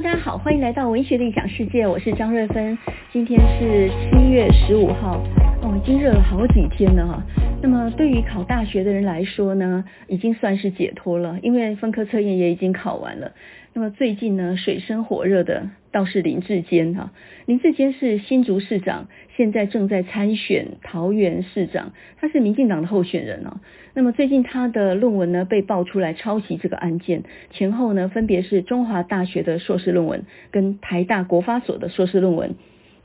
大家好，欢迎来到文学的异想世界，我是张瑞芬。今天是七月十五号，哦，已经热了好几天了哈。那么对于考大学的人来说呢，已经算是解脱了，因为分科测验也已经考完了。那么最近呢，水深火热的倒是林志坚哈。林志坚是新竹市长，现在正在参选桃园市长，他是民进党的候选人哦。那么最近他的论文呢被爆出来抄袭这个案件，前后呢分别是中华大学的硕士论文跟台大国发所的硕士论文，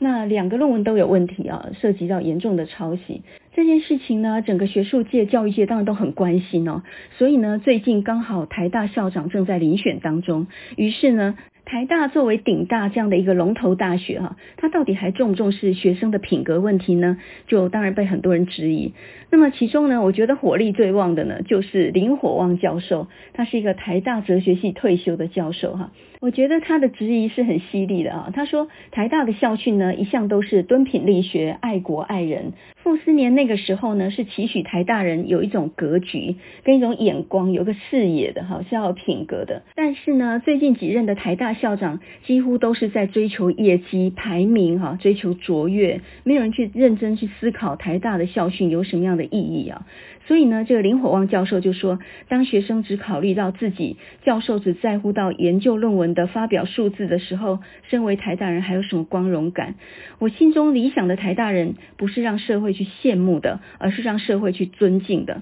那两个论文都有问题啊，涉及到严重的抄袭。这件事情呢，整个学术界、教育界当然都很关心哦。所以呢，最近刚好台大校长正在遴选当中，于是呢。台大作为顶大这样的一个龙头大学哈，它到底还重不重视学生的品格问题呢？就当然被很多人质疑。那么其中呢，我觉得火力最旺的呢，就是林火旺教授，他是一个台大哲学系退休的教授哈。我觉得他的质疑是很犀利的啊。他说台大的校训呢，一向都是敦品力学、爱国爱人。傅斯年那个时候呢，是期许台大人有一种格局跟一种眼光，有个视野的哈，是要有品格的。但是呢，最近几任的台大校长几乎都是在追求业绩排名哈，追求卓越，没有人去认真去思考台大的校训有什么样的意义啊。所以呢，这个林火旺教授就说，当学生只考虑到自己，教授只在乎到研究论文的发表数字的时候，身为台大人还有什么光荣感？我心中理想的台大人，不是让社会去羡慕的，而是让社会去尊敬的。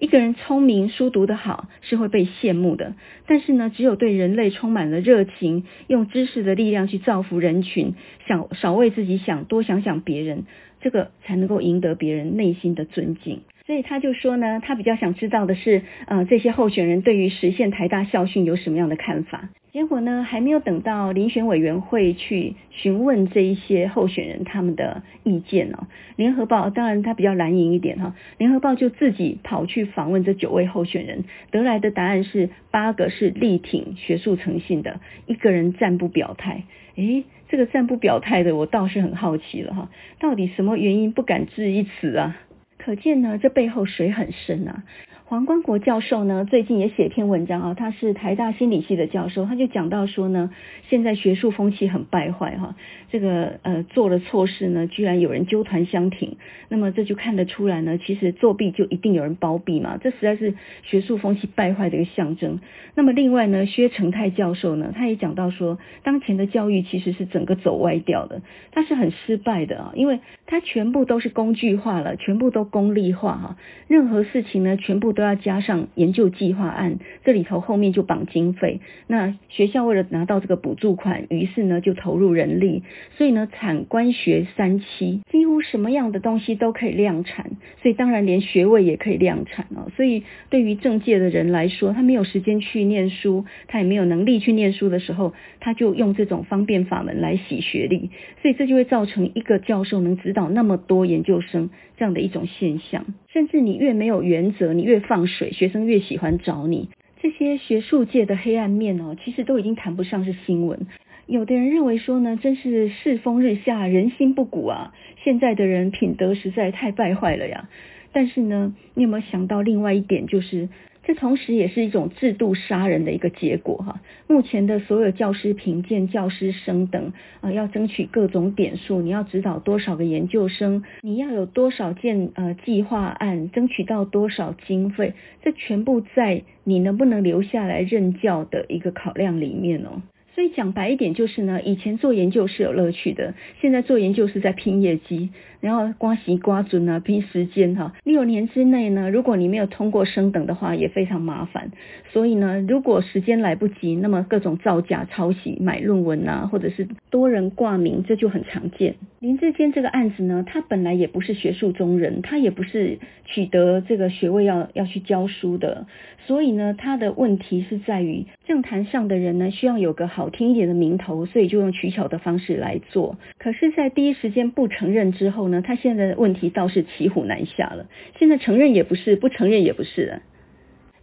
一个人聪明、书读得好，是会被羡慕的。但是呢，只有对人类充满了热情，用知识的力量去造福人群，想少为自己想，多想想别人，这个才能够赢得别人内心的尊敬。所以他就说呢，他比较想知道的是，呃，这些候选人对于实现台大校训有什么样的看法？结果呢，还没有等到遴选委员会去询问这一些候选人他们的意见哦。联合报当然他比较蓝营一点哈，联合报就自己跑去访问这九位候选人，得来的答案是八个是力挺学术诚信的，一个人暂不表态。诶，这个暂不表态的，我倒是很好奇了哈，到底什么原因不敢置一词啊？可见呢，这背后水很深啊。黄光国教授呢，最近也写一篇文章啊，他是台大心理系的教授，他就讲到说呢，现在学术风气很败坏哈，这个呃做了错事呢，居然有人纠团相挺，那么这就看得出来呢，其实作弊就一定有人包庇嘛，这实在是学术风气败坏的一个象征。那么另外呢，薛成泰教授呢，他也讲到说，当前的教育其实是整个走歪掉的，他是很失败的啊，因为他全部都是工具化了，全部都功利化哈，任何事情呢，全部都。都要加上研究计划案，这里头后面就绑经费。那学校为了拿到这个补助款，于是呢就投入人力，所以呢产官学三期，几乎什么样的东西都可以量产，所以当然连学位也可以量产哦。所以对于政界的人来说，他没有时间去念书，他也没有能力去念书的时候，他就用这种方便法门来洗学历，所以这就会造成一个教授能指导那么多研究生这样的一种现象。甚至你越没有原则，你越放水，学生越喜欢找你。这些学术界的黑暗面哦，其实都已经谈不上是新闻。有的人认为说呢，真是世风日下，人心不古啊！现在的人品德实在太败坏了呀。但是呢，你有没有想到另外一点，就是？这同时也是一种制度杀人的一个结果哈。目前的所有教师评鉴、教师升等啊，要争取各种点数，你要指导多少个研究生，你要有多少件呃计划案，争取到多少经费，这全部在你能不能留下来任教的一个考量里面哦。所以讲白一点就是呢，以前做研究是有乐趣的，现在做研究是在拼业绩。然后刮洗刮准啊，拼时间哈。六年之内呢，如果你没有通过升等的话，也非常麻烦。所以呢，如果时间来不及，那么各种造假、抄袭、买论文啊，或者是多人挂名，这就很常见。林志坚这个案子呢，他本来也不是学术中人，他也不是取得这个学位要要去教书的。所以呢，他的问题是在于政坛上的人呢，需要有个好听一点的名头，所以就用取巧的方式来做。可是，在第一时间不承认之后，他现在的问题倒是骑虎难下了。现在承认也不是，不承认也不是了。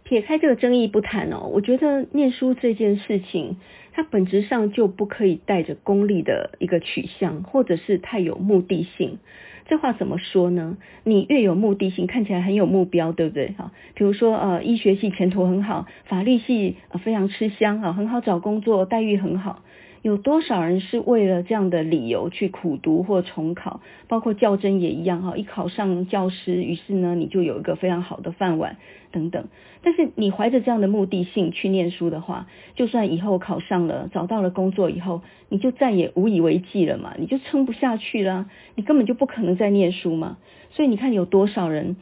撇开这个争议不谈哦，我觉得念书这件事情，它本质上就不可以带着功利的一个取向，或者是太有目的性。这话怎么说呢？你越有目的性，看起来很有目标，对不对？哈，比如说呃，医学系前途很好，法律系非常吃香啊，很好找工作，待遇很好。有多少人是为了这样的理由去苦读或重考？包括教甄也一样哈，一考上教师，于是呢，你就有一个非常好的饭碗等等。但是你怀着这样的目的性去念书的话，就算以后考上了，找到了工作以后，你就再也无以为继了嘛，你就撑不下去了，你根本就不可能再念书嘛。所以你看有多少人？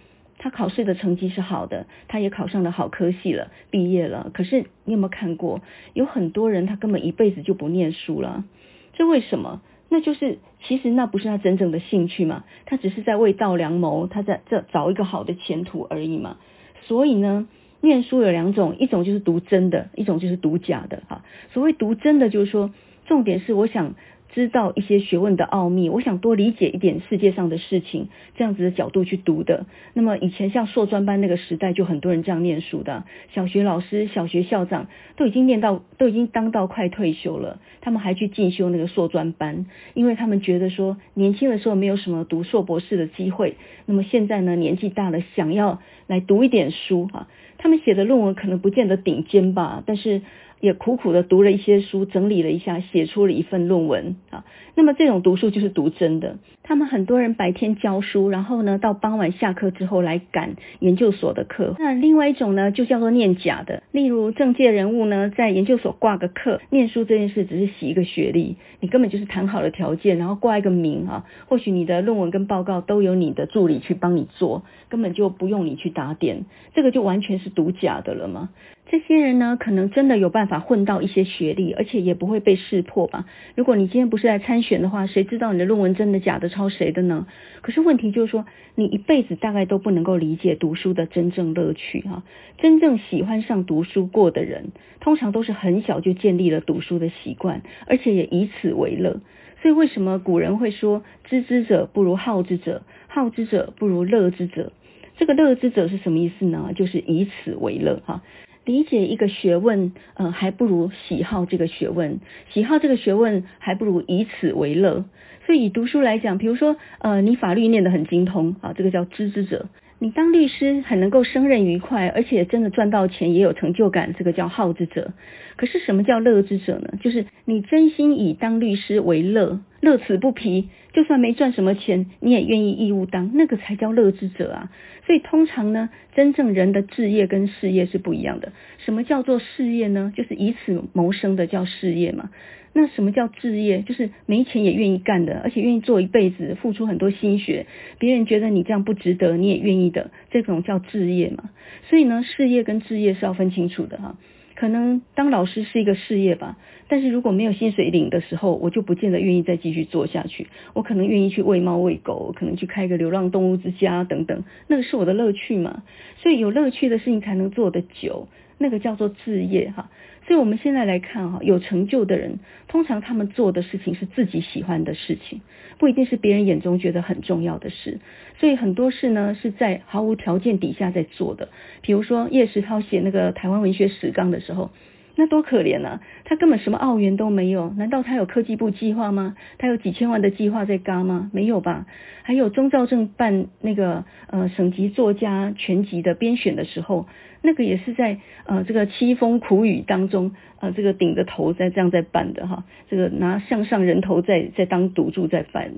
他考试的成绩是好的，他也考上了好科系了，毕业了。可是你有没有看过，有很多人他根本一辈子就不念书了？这为什么？那就是其实那不是他真正的兴趣嘛，他只是在为道良谋，他在这找一个好的前途而已嘛。所以呢，念书有两种，一种就是读真的，一种就是读假的。哈，所谓读真的，就是说重点是我想。知道一些学问的奥秘，我想多理解一点世界上的事情，这样子的角度去读的。那么以前像硕专班那个时代，就很多人这样念书的。小学老师、小学校长都已经念到，都已经当到快退休了，他们还去进修那个硕专班，因为他们觉得说年轻的时候没有什么读硕博士的机会，那么现在呢，年纪大了，想要来读一点书哈。他们写的论文可能不见得顶尖吧，但是。也苦苦的读了一些书，整理了一下，写出了一份论文啊。那么这种读书就是读真的。他们很多人白天教书，然后呢，到傍晚下课之后来赶研究所的课。那另外一种呢，就叫做念假的。例如政界人物呢，在研究所挂个课，念书这件事只是洗一个学历，你根本就是谈好了条件，然后挂一个名啊。或许你的论文跟报告都由你的助理去帮你做，根本就不用你去打点，这个就完全是读假的了嘛。这些人呢，可能真的有办法混到一些学历，而且也不会被识破吧。如果你今天不是来参选的话，谁知道你的论文真的假的，抄谁的呢？可是问题就是说，你一辈子大概都不能够理解读书的真正乐趣哈。真正喜欢上读书过的人，通常都是很小就建立了读书的习惯，而且也以此为乐。所以为什么古人会说“知之者不如好之者，好之者不如乐之者”？这个“乐之者”是什么意思呢？就是以此为乐哈。理解一个学问，呃，还不如喜好这个学问；喜好这个学问，还不如以此为乐。所以以读书来讲，比如说，呃，你法律念得很精通，啊，这个叫知之者；你当律师很能够胜任愉快，而且真的赚到钱也有成就感，这个叫好之者。可是什么叫乐之者呢？就是你真心以当律师为乐，乐此不疲，就算没赚什么钱，你也愿意义务当，那个才叫乐之者啊。所以通常呢，真正人的志业跟事业是不一样的。什么叫做事业呢？就是以此谋生的叫事业嘛。那什么叫志业？就是没钱也愿意干的，而且愿意做一辈子，付出很多心血，别人觉得你这样不值得，你也愿意的，这种叫志业嘛。所以呢，事业跟志业是要分清楚的哈。可能当老师是一个事业吧，但是如果没有薪水领的时候，我就不见得愿意再继续做下去。我可能愿意去喂猫喂狗，可能去开个流浪动物之家等等，那个是我的乐趣嘛。所以有乐趣的事情才能做得久，那个叫做志业哈。所以我们现在来看哈，有成就的人，通常他们做的事情是自己喜欢的事情，不一定是别人眼中觉得很重要的事。所以很多事呢，是在毫无条件底下在做的。比如说叶石涛写那个台湾文学史纲的时候。那多可怜啊！他根本什么澳元都没有，难道他有科技部计划吗？他有几千万的计划在轧吗？没有吧？还有钟肇政办那个呃省级作家全集的编选的时候，那个也是在呃这个凄风苦雨当中，呃这个顶着头在这样在办的哈，这个拿项上人头在在当赌注在办。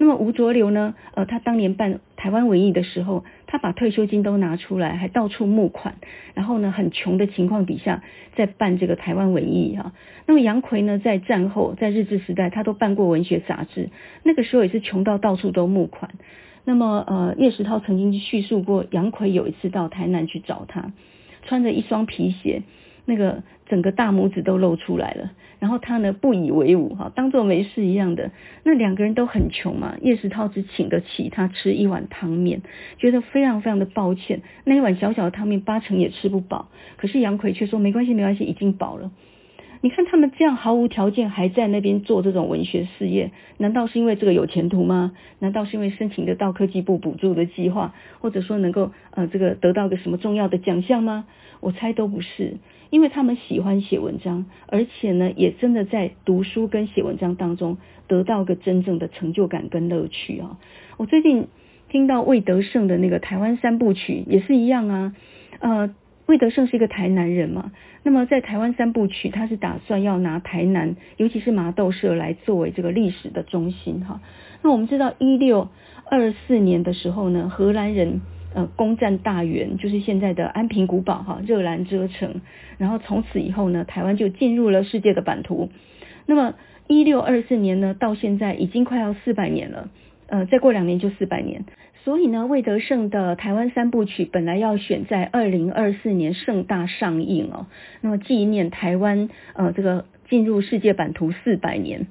那么吴浊流呢？呃，他当年办台湾文艺的时候，他把退休金都拿出来，还到处募款，然后呢，很穷的情况底下，在办这个台湾文艺哈。那么杨奎呢，在战后，在日治时代，他都办过文学杂志，那个时候也是穷到到处都募款。那么呃，叶石涛曾经叙述过，杨逵有一次到台南去找他，穿着一双皮鞋。那个整个大拇指都露出来了，然后他呢不以为忤哈，当做没事一样的。那两个人都很穷嘛，叶石涛只请得起他吃一碗汤面，觉得非常非常的抱歉。那一碗小小的汤面八成也吃不饱，可是杨逵却说没关系没关系，已经饱了。你看他们这样毫无条件还在那边做这种文学事业，难道是因为这个有前途吗？难道是因为申请得到科技部补助的计划，或者说能够呃这个得到个什么重要的奖项吗？我猜都不是，因为他们喜欢写文章，而且呢也真的在读书跟写文章当中得到个真正的成就感跟乐趣啊。我最近听到魏德圣的那个台湾三部曲也是一样啊，呃。魏德胜是一个台南人嘛，那么在台湾三部曲，他是打算要拿台南，尤其是麻豆社来作为这个历史的中心哈。那我们知道一六二四年的时候呢，荷兰人呃攻占大员，就是现在的安平古堡哈，热兰遮城，然后从此以后呢，台湾就进入了世界的版图。那么一六二四年呢，到现在已经快要四百年了，呃，再过两年就四百年。所以呢，魏德圣的台湾三部曲本来要选在二零二四年盛大上映哦，那么纪念台湾呃这个进入世界版图四百年。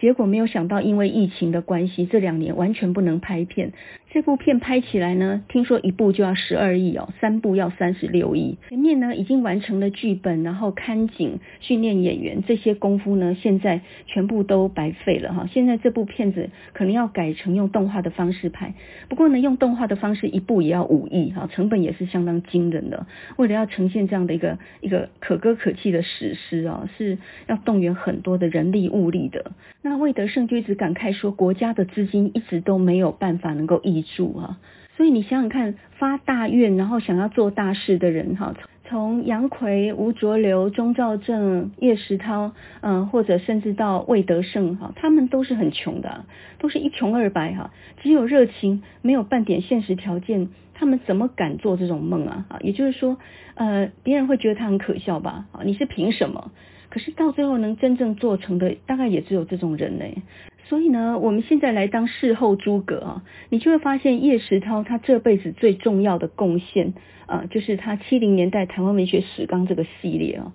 结果没有想到，因为疫情的关系，这两年完全不能拍片。这部片拍起来呢，听说一部就要十二亿哦，三部要三十六亿。前面呢已经完成了剧本，然后看景、训练演员这些功夫呢，现在全部都白费了哈。现在这部片子可能要改成用动画的方式拍，不过呢，用动画的方式一部也要五亿哈，成本也是相当惊人的。为了要呈现这样的一个一个可歌可泣的史诗啊，是要动员很多的人力物力的。那魏德圣就一直感慨说，国家的资金一直都没有办法能够一住啊，所以你想想看，发大愿然后想要做大事的人哈，从杨逵、吴浊流、钟肇政、叶石涛，嗯，或者甚至到魏德胜哈，他们都是很穷的，都是一穷二白哈，只有热情，没有半点现实条件，他们怎么敢做这种梦啊？啊，也就是说，呃，别人会觉得他很可笑吧？啊，你是凭什么？可是到最后能真正做成的，大概也只有这种人呢。所以呢，我们现在来当事后诸葛啊，你就会发现叶石涛他这辈子最重要的贡献啊，就是他七零年代台湾文学史纲这个系列啊，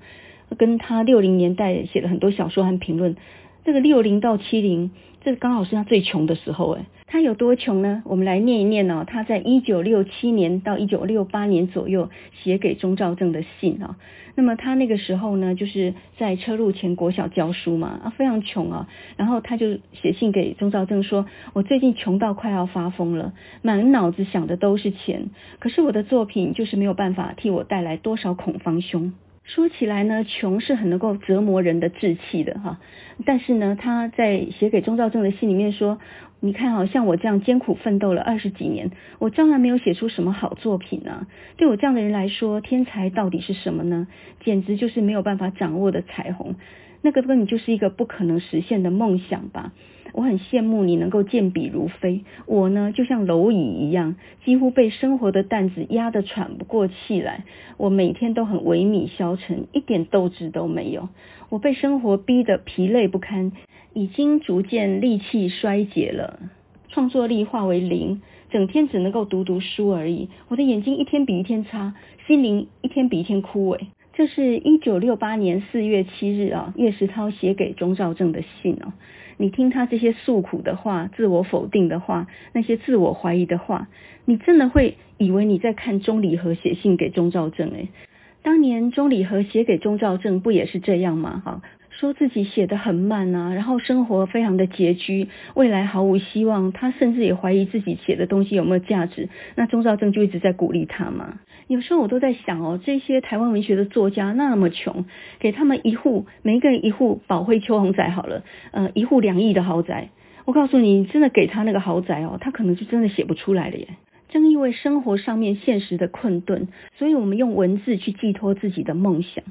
跟他六零年代写了很多小说和评论。这个六零到七零，这刚好是他最穷的时候哎。他有多穷呢？我们来念一念哦。他在一九六七年到一九六八年左右写给钟肇政的信啊。那么他那个时候呢，就是在车路前国小教书嘛，啊，非常穷啊。然后他就写信给钟肇政说：“我最近穷到快要发疯了，满脑子想的都是钱，可是我的作品就是没有办法替我带来多少恐慌凶。”说起来呢，穷是很能够折磨人的志气的哈。但是呢，他在写给钟肇政的信里面说。你看，好像我这样艰苦奋斗了二十几年，我照样没有写出什么好作品呢？对我这样的人来说，天才到底是什么呢？简直就是没有办法掌握的彩虹，那个根本就是一个不可能实现的梦想吧。我很羡慕你能够健笔如飞，我呢就像蝼蚁一样，几乎被生活的担子压得喘不过气来。我每天都很萎靡消沉，一点斗志都没有。我被生活逼得疲累不堪。已经逐渐力气衰竭了，创作力化为零，整天只能够读读书而已。我的眼睛一天比一天差，心灵一天比一天枯萎。这是一九六八年四月七日啊，叶石涛写给钟兆正的信哦。你听他这些诉苦的话、自我否定的话、那些自我怀疑的话，你真的会以为你在看钟理和写信给钟肇政诶。当年钟理和写给钟肇政不也是这样吗？哈。说自己写得很慢啊，然后生活非常的拮据，未来毫无希望。他甚至也怀疑自己写的东西有没有价值。那钟肇政就一直在鼓励他嘛。有时候我都在想哦，这些台湾文学的作家那么穷，给他们一户，每一个人一户宝辉秋红宅好了，呃，一户两亿的豪宅。我告诉你，真的给他那个豪宅哦，他可能就真的写不出来了耶。正因为生活上面现实的困顿，所以我们用文字去寄托自己的梦想。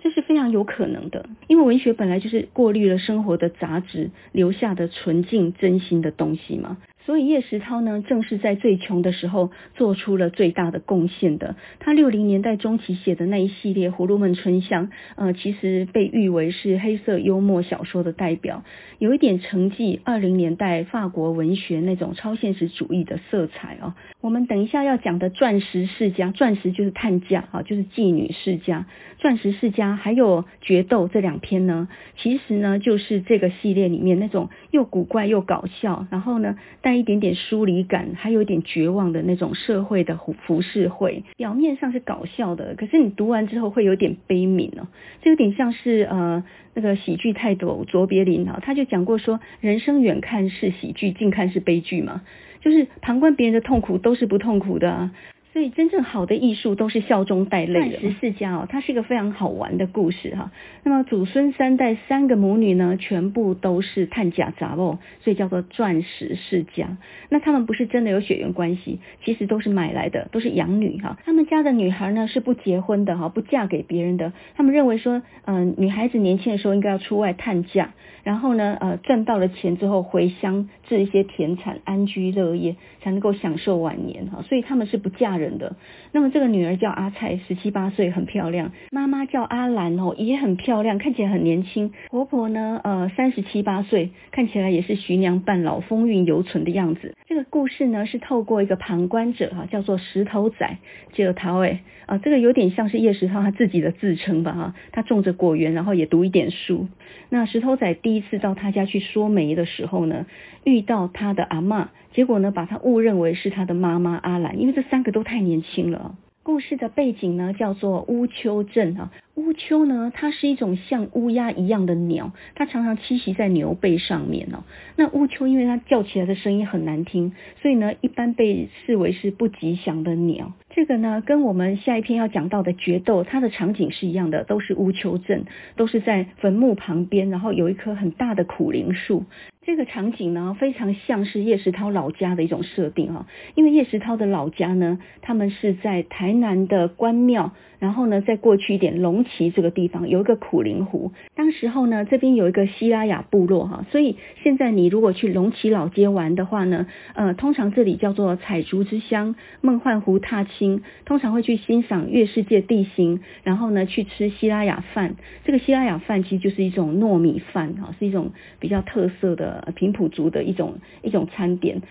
这是非常有可能的，因为文学本来就是过滤了生活的杂质，留下的纯净真心的东西嘛。所以叶石涛呢，正是在最穷的时候做出了最大的贡献的。他六零年代中期写的那一系列《葫芦们春香》，呃，其实被誉为是黑色幽默小说的代表，有一点承继二零年代法国文学那种超现实主义的色彩哦。我们等一下要讲的《钻石世家》，钻石就是探家啊，就是妓女世家，《钻石世家》还有《决斗》这两篇呢，其实呢就是这个系列里面那种又古怪又搞笑，然后呢带。一点点疏离感，还有一点绝望的那种社会的浮浮世绘。表面上是搞笑的，可是你读完之后会有点悲悯哦。这有点像是呃那个喜剧泰斗卓别林啊，他就讲过说，人生远看是喜剧，近看是悲剧嘛，就是旁观别人的痛苦都是不痛苦的啊。所以真正好的艺术都是笑中带泪的。钻石世家哦，它是一个非常好玩的故事哈。那么祖孙三代三个母女呢，全部都是探假杂哦，所以叫做钻石世家。那他们不是真的有血缘关系，其实都是买来的，都是养女哈。他们家的女孩呢是不结婚的哈，不嫁给别人的。他们认为说，嗯，女孩子年轻的时候应该要出外探嫁，然后呢，呃，赚到了钱之后回乡置一些田产，安居乐业，才能够享受晚年哈。所以他们是不嫁人的，那么这个女儿叫阿菜，十七八岁，很漂亮。妈妈叫阿兰哦，也很漂亮，看起来很年轻。婆婆呢，呃，三十七八岁，看起来也是徐娘半老，风韵犹存的样子。这个故事呢，是透过一个旁观者哈，叫做石头仔，叫陶诶啊，这个有点像是叶石涛他自己的自称吧哈。他种着果园，然后也读一点书。那石头仔第一次到他家去说媒的时候呢，遇到他的阿嬷，结果呢，把他误认为是他的妈妈阿兰，因为这三个都太年轻了。故事的背景呢，叫做乌丘镇啊。乌丘呢，它是一种像乌鸦一样的鸟，它常常栖息在牛背上面哦。那乌丘因为它叫起来的声音很难听，所以呢，一般被视为是不吉祥的鸟。这个呢，跟我们下一篇要讲到的决斗，它的场景是一样的，都是乌丘镇，都是在坟墓旁边，然后有一棵很大的苦苓树。这个场景呢，非常像是叶石涛老家的一种设定哈，因为叶石涛的老家呢，他们是在台南的关庙，然后呢，再过去一点龙崎这个地方有一个苦灵湖，当时候呢，这边有一个西拉雅部落哈，所以现在你如果去龙崎老街玩的话呢，呃，通常这里叫做彩竹之乡，梦幻湖踏青，通常会去欣赏月世界地形，然后呢，去吃西拉雅饭，这个西拉雅饭其实就是一种糯米饭哈，是一种比较特色的。呃平埔族的一种一种餐点，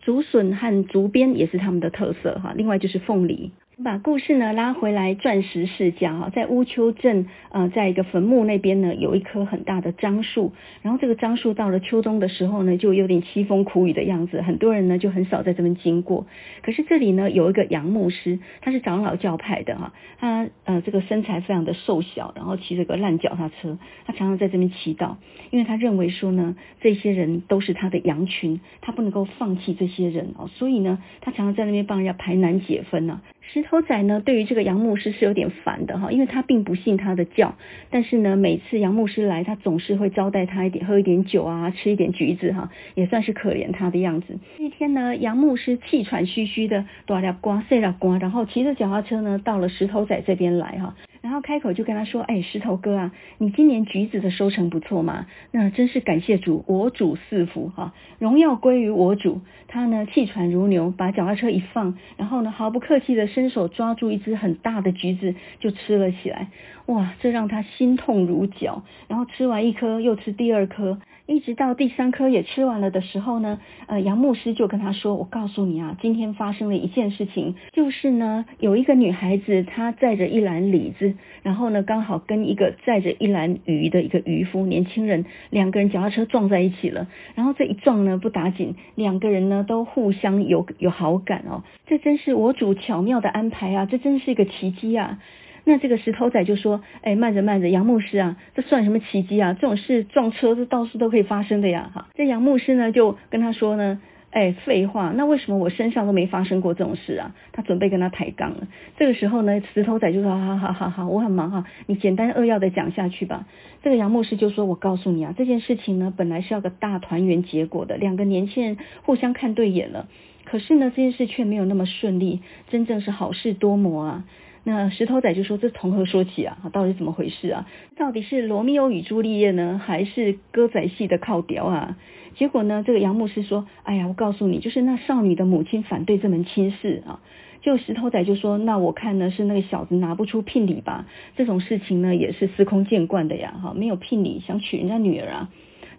竹笋和竹编也是他们的特色哈。另外就是凤梨。把故事呢拉回来，钻石世家哈，在乌丘镇呃，在一个坟墓那边呢，有一棵很大的樟树，然后这个樟树到了秋冬的时候呢，就有点凄风苦雨的样子，很多人呢就很少在这边经过。可是这里呢有一个杨牧师，他是长老教派的哈，他呃这个身材非常的瘦小，然后骑着个烂脚踏车，他常常在这边祈祷，因为他认为说呢，这些人都是他的羊群，他不能够放弃这些人哦，所以呢，他常常在那边帮人家排难解纷呐。石头仔呢，对于这个杨牧师是有点烦的哈，因为他并不信他的教，但是呢，每次杨牧师来，他总是会招待他一点，喝一点酒啊，吃一点橘子哈，也算是可怜他的样子。那天呢，杨牧师气喘吁吁的，大了刮，碎了刮，然后骑着脚踏车呢，到了石头仔这边来哈。然后开口就跟他说：“哎，石头哥啊，你今年橘子的收成不错嘛？那真是感谢主，我主赐福哈，荣耀归于我主。”他呢气喘如牛，把脚踏车一放，然后呢毫不客气的伸手抓住一只很大的橘子就吃了起来。哇，这让他心痛如绞。然后吃完一颗又吃第二颗。一直到第三颗也吃完了的时候呢，呃，杨牧师就跟他说：“我告诉你啊，今天发生了一件事情，就是呢，有一个女孩子她载着一篮李子，然后呢，刚好跟一个载着一篮鱼的一个渔夫年轻人，两个人脚踏车撞在一起了。然后这一撞呢，不打紧，两个人呢都互相有有好感哦，这真是我主巧妙的安排啊，这真是一个奇迹啊。”那这个石头仔就说：“哎，慢着慢着，杨牧师啊，这算什么奇迹啊？这种事撞车是到处都可以发生的呀！”哈，这杨牧师呢就跟他说呢：“哎，废话，那为什么我身上都没发生过这种事啊？”他准备跟他抬杠了。这个时候呢，石头仔就说：“好好好好，我很忙哈，你简单扼要的讲下去吧。”这个杨牧师就说：“我告诉你啊，这件事情呢，本来是要个大团圆结果的，两个年轻人互相看对眼了，可是呢，这件事却没有那么顺利，真正是好事多磨啊。”那石头仔就说：“这从何说起啊？到底怎么回事啊？到底是罗密欧与朱丽叶呢，还是歌仔戏的靠调啊？”结果呢，这个杨牧师说：“哎呀，我告诉你，就是那少女的母亲反对这门亲事啊。”就石头仔就说：“那我看呢，是那个小子拿不出聘礼吧？这种事情呢，也是司空见惯的呀。哈，没有聘礼，想娶人家女儿啊。”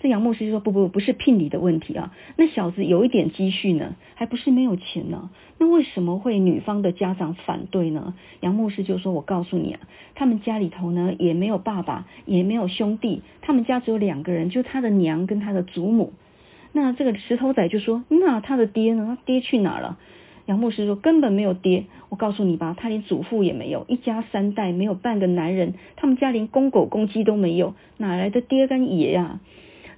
这杨牧师就说：“不不不是聘礼的问题啊，那小子有一点积蓄呢，还不是没有钱呢。那为什么会女方的家长反对呢？”杨牧师就说：“我告诉你啊，他们家里头呢也没有爸爸，也没有兄弟，他们家只有两个人，就他的娘跟他的祖母。那这个石头仔就说：“那他的爹呢？他爹去哪了？”杨牧师说：“根本没有爹，我告诉你吧，他连祖父也没有，一家三代没有半个男人，他们家连公狗公鸡都没有，哪来的爹跟爷呀？”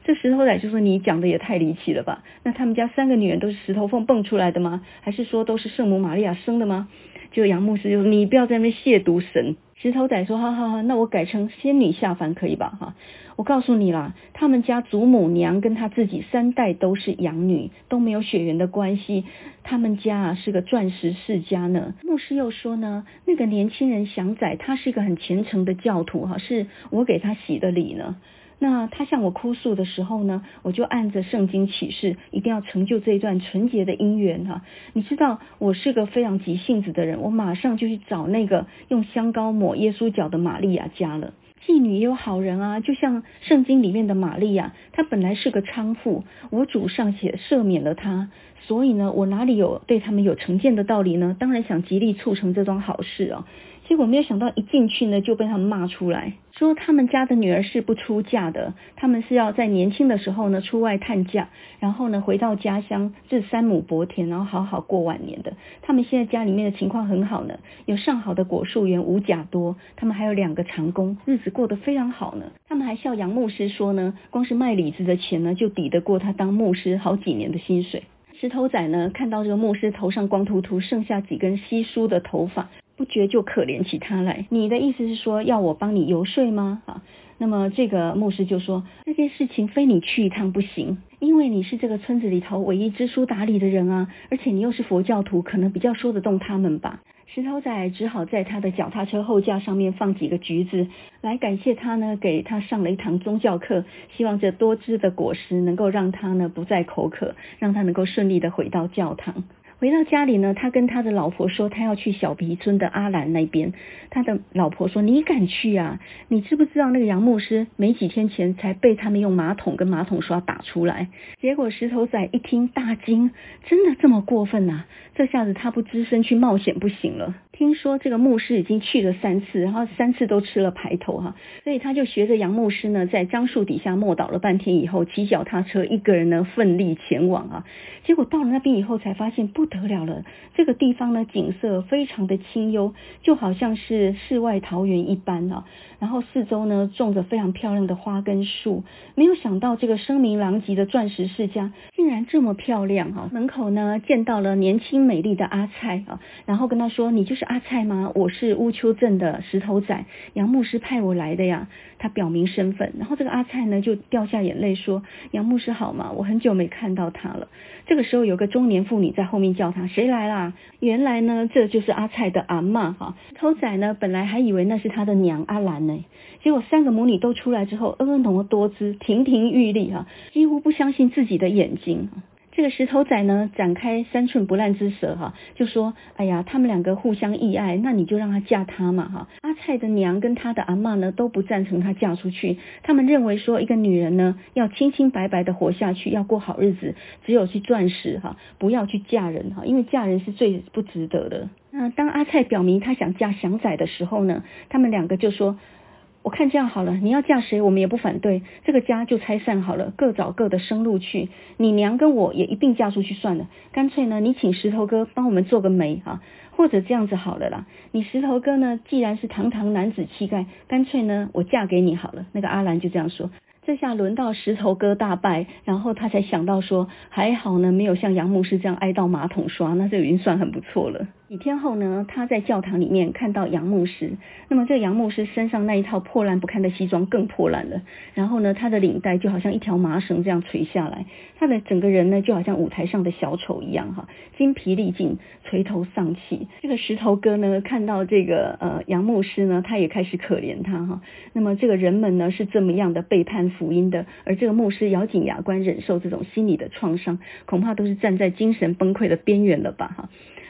这石头仔就说：“你讲的也太离奇了吧？那他们家三个女人都是石头缝蹦出来的吗？还是说都是圣母玛利亚生的吗？”就杨牧师就说：“你不要在那边亵渎神。”石头仔说：“好好好，那我改成仙女下凡可以吧？哈，我告诉你啦，他们家祖母娘跟他自己三代都是养女，都没有血缘的关系。他们家啊是个钻石世家呢。”牧师又说呢：“那个年轻人祥仔，他是一个很虔诚的教徒，哈，是我给他洗的礼呢。”那他向我哭诉的时候呢，我就按着圣经启示，一定要成就这一段纯洁的姻缘哈。你知道我是个非常急性子的人，我马上就去找那个用香膏抹耶稣脚的玛利亚家了。妓女也有好人啊，就像圣经里面的玛利亚，她本来是个娼妇，我主尚且赦免了她，所以呢，我哪里有对他们有成见的道理呢？当然想极力促成这桩好事啊。结果没有想到，一进去呢就被他们骂出来，说他们家的女儿是不出嫁的，他们是要在年轻的时候呢出外探嫁，然后呢回到家乡置三亩薄田，然后好好过晚年的。他们现在家里面的情况很好呢，有上好的果树园，五甲多，他们还有两个长工，日子过得非常好呢。他们还笑杨牧师说呢，光是卖李子的钱呢就抵得过他当牧师好几年的薪水。石头仔呢看到这个牧师头上光秃秃，剩下几根稀疏的头发。不觉就可怜起他来。你的意思是说要我帮你游说吗？啊，那么这个牧师就说，这件事情非你去一趟不行，因为你是这个村子里头唯一知书达理的人啊，而且你又是佛教徒，可能比较说得动他们吧。石头仔只好在他的脚踏车后架上面放几个橘子，来感谢他呢，给他上了一堂宗教课，希望这多汁的果实能够让他呢不再口渴，让他能够顺利的回到教堂。回到家里呢，他跟他的老婆说，他要去小皮村的阿兰那边。他的老婆说：“你敢去啊？你知不知道那个杨牧师没几天前才被他们用马桶跟马桶刷打出来？”结果石头仔一听大惊，真的这么过分啊？这下子他不只身去冒险不行了。听说这个牧师已经去了三次，然后三次都吃了排头哈，所以他就学着杨牧师呢，在樟树底下默祷了半天以后，骑脚踏车一个人呢奋力前往啊。结果到了那边以后，才发现不不得了了，这个地方呢景色非常的清幽，就好像是世外桃源一般啊。然后四周呢种着非常漂亮的花跟树，没有想到这个声名狼藉的钻石世家竟然这么漂亮啊。门口呢见到了年轻美丽的阿蔡啊，然后跟他说：“你就是。”阿蔡吗？我是乌丘镇的石头仔，杨牧师派我来的呀。他表明身份，然后这个阿蔡呢就掉下眼泪说：“杨牧师好吗？我很久没看到他了。”这个时候有个中年妇女在后面叫他：“谁来啦？”原来呢这就是阿菜的阿嬷哈。偷仔呢本来还以为那是他的娘阿兰呢，结果三个母女都出来之后，婀娜多姿，亭亭玉立哈，几乎不相信自己的眼睛。这个石头仔呢，展开三寸不烂之舌哈，就说：“哎呀，他们两个互相意爱，那你就让他嫁他嘛哈。”阿蔡的娘跟他的阿嬷呢，都不赞成他嫁出去。他们认为说，一个女人呢，要清清白白的活下去，要过好日子，只有去钻石哈，不要去嫁人哈，因为嫁人是最不值得的。那当阿蔡表明他想嫁祥仔的时候呢，他们两个就说。我看这样好了，你要嫁谁，我们也不反对。这个家就拆散好了，各找各的生路去。你娘跟我也一并嫁出去算了。干脆呢，你请石头哥帮我们做个媒啊，或者这样子好了啦。你石头哥呢，既然是堂堂男子气概，干脆呢，我嫁给你好了。那个阿兰就这样说。这下轮到石头哥大败，然后他才想到说，还好呢，没有像杨牧师这样挨到马桶刷，那这已经算很不错了。几天后呢，他在教堂里面看到杨牧师。那么这个杨牧师身上那一套破烂不堪的西装更破烂了。然后呢，他的领带就好像一条麻绳这样垂下来。他的整个人呢，就好像舞台上的小丑一样哈，精疲力尽，垂头丧气。这个石头哥呢，看到这个呃杨牧师呢，他也开始可怜他哈。那么这个人们呢，是这么样的背叛福音的，而这个牧师咬紧牙关忍受这种心理的创伤，恐怕都是站在精神崩溃的边缘了吧哈。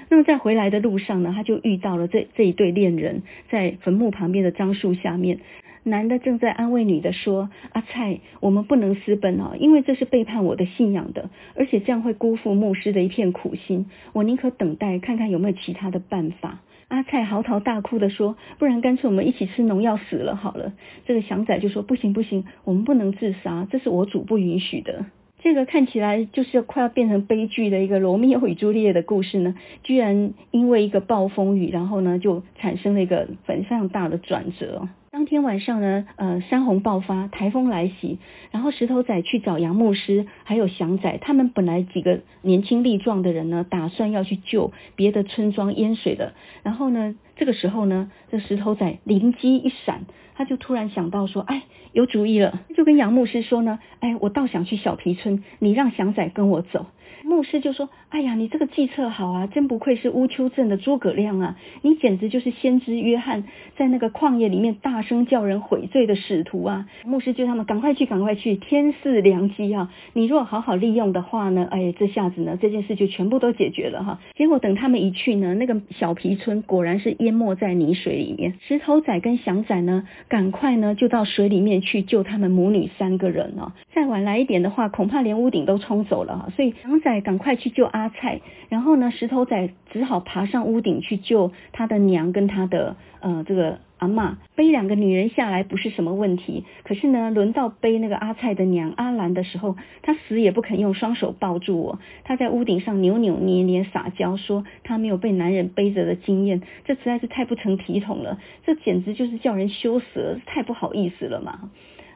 那么在回来的路上呢，他就遇到了这这一对恋人，在坟墓旁边的樟树下面，男的正在安慰女的说：“阿蔡，我们不能私奔哦，因为这是背叛我的信仰的，而且这样会辜负牧师的一片苦心。我宁可等待，看看有没有其他的办法。”阿蔡嚎啕大哭的说：“不然干脆我们一起吃农药死了好了。”这个祥仔就说：“不行不行，我们不能自杀，这是我主不允许的。”这个看起来就是快要变成悲剧的一个罗密欧与朱丽叶的故事呢，居然因为一个暴风雨，然后呢就产生了一个非常大的转折。当天晚上呢，呃，山洪爆发，台风来袭，然后石头仔去找杨牧师，还有祥仔，他们本来几个年轻力壮的人呢，打算要去救别的村庄淹水的。然后呢，这个时候呢，这石头仔灵机一闪，他就突然想到说，哎，有主意了，就跟杨牧师说呢，哎，我倒想去小皮村，你让祥仔跟我走。牧师就说：“哎呀，你这个计策好啊，真不愧是乌丘镇的诸葛亮啊！你简直就是先知约翰在那个旷野里面大声叫人悔罪的使徒啊！”牧师叫他们赶快去，赶快去，天赐良机啊！你若好好利用的话呢，哎，这下子呢，这件事就全部都解决了哈。结果等他们一去呢，那个小皮村果然是淹没在泥水里面。石头仔跟祥仔呢，赶快呢就到水里面去救他们母女三个人啊！再晚来一点的话，恐怕连屋顶都冲走了哈。所以祥仔。赶快去救阿菜，然后呢，石头仔只好爬上屋顶去救他的娘跟他的呃这个阿妈，背两个女人下来不是什么问题，可是呢，轮到背那个阿菜的娘阿兰的时候，她死也不肯用双手抱住我，她在屋顶上扭扭捏捏撒娇说她没有被男人背着的经验，这实在是太不成体统了，这简直就是叫人羞死，太不好意思了嘛。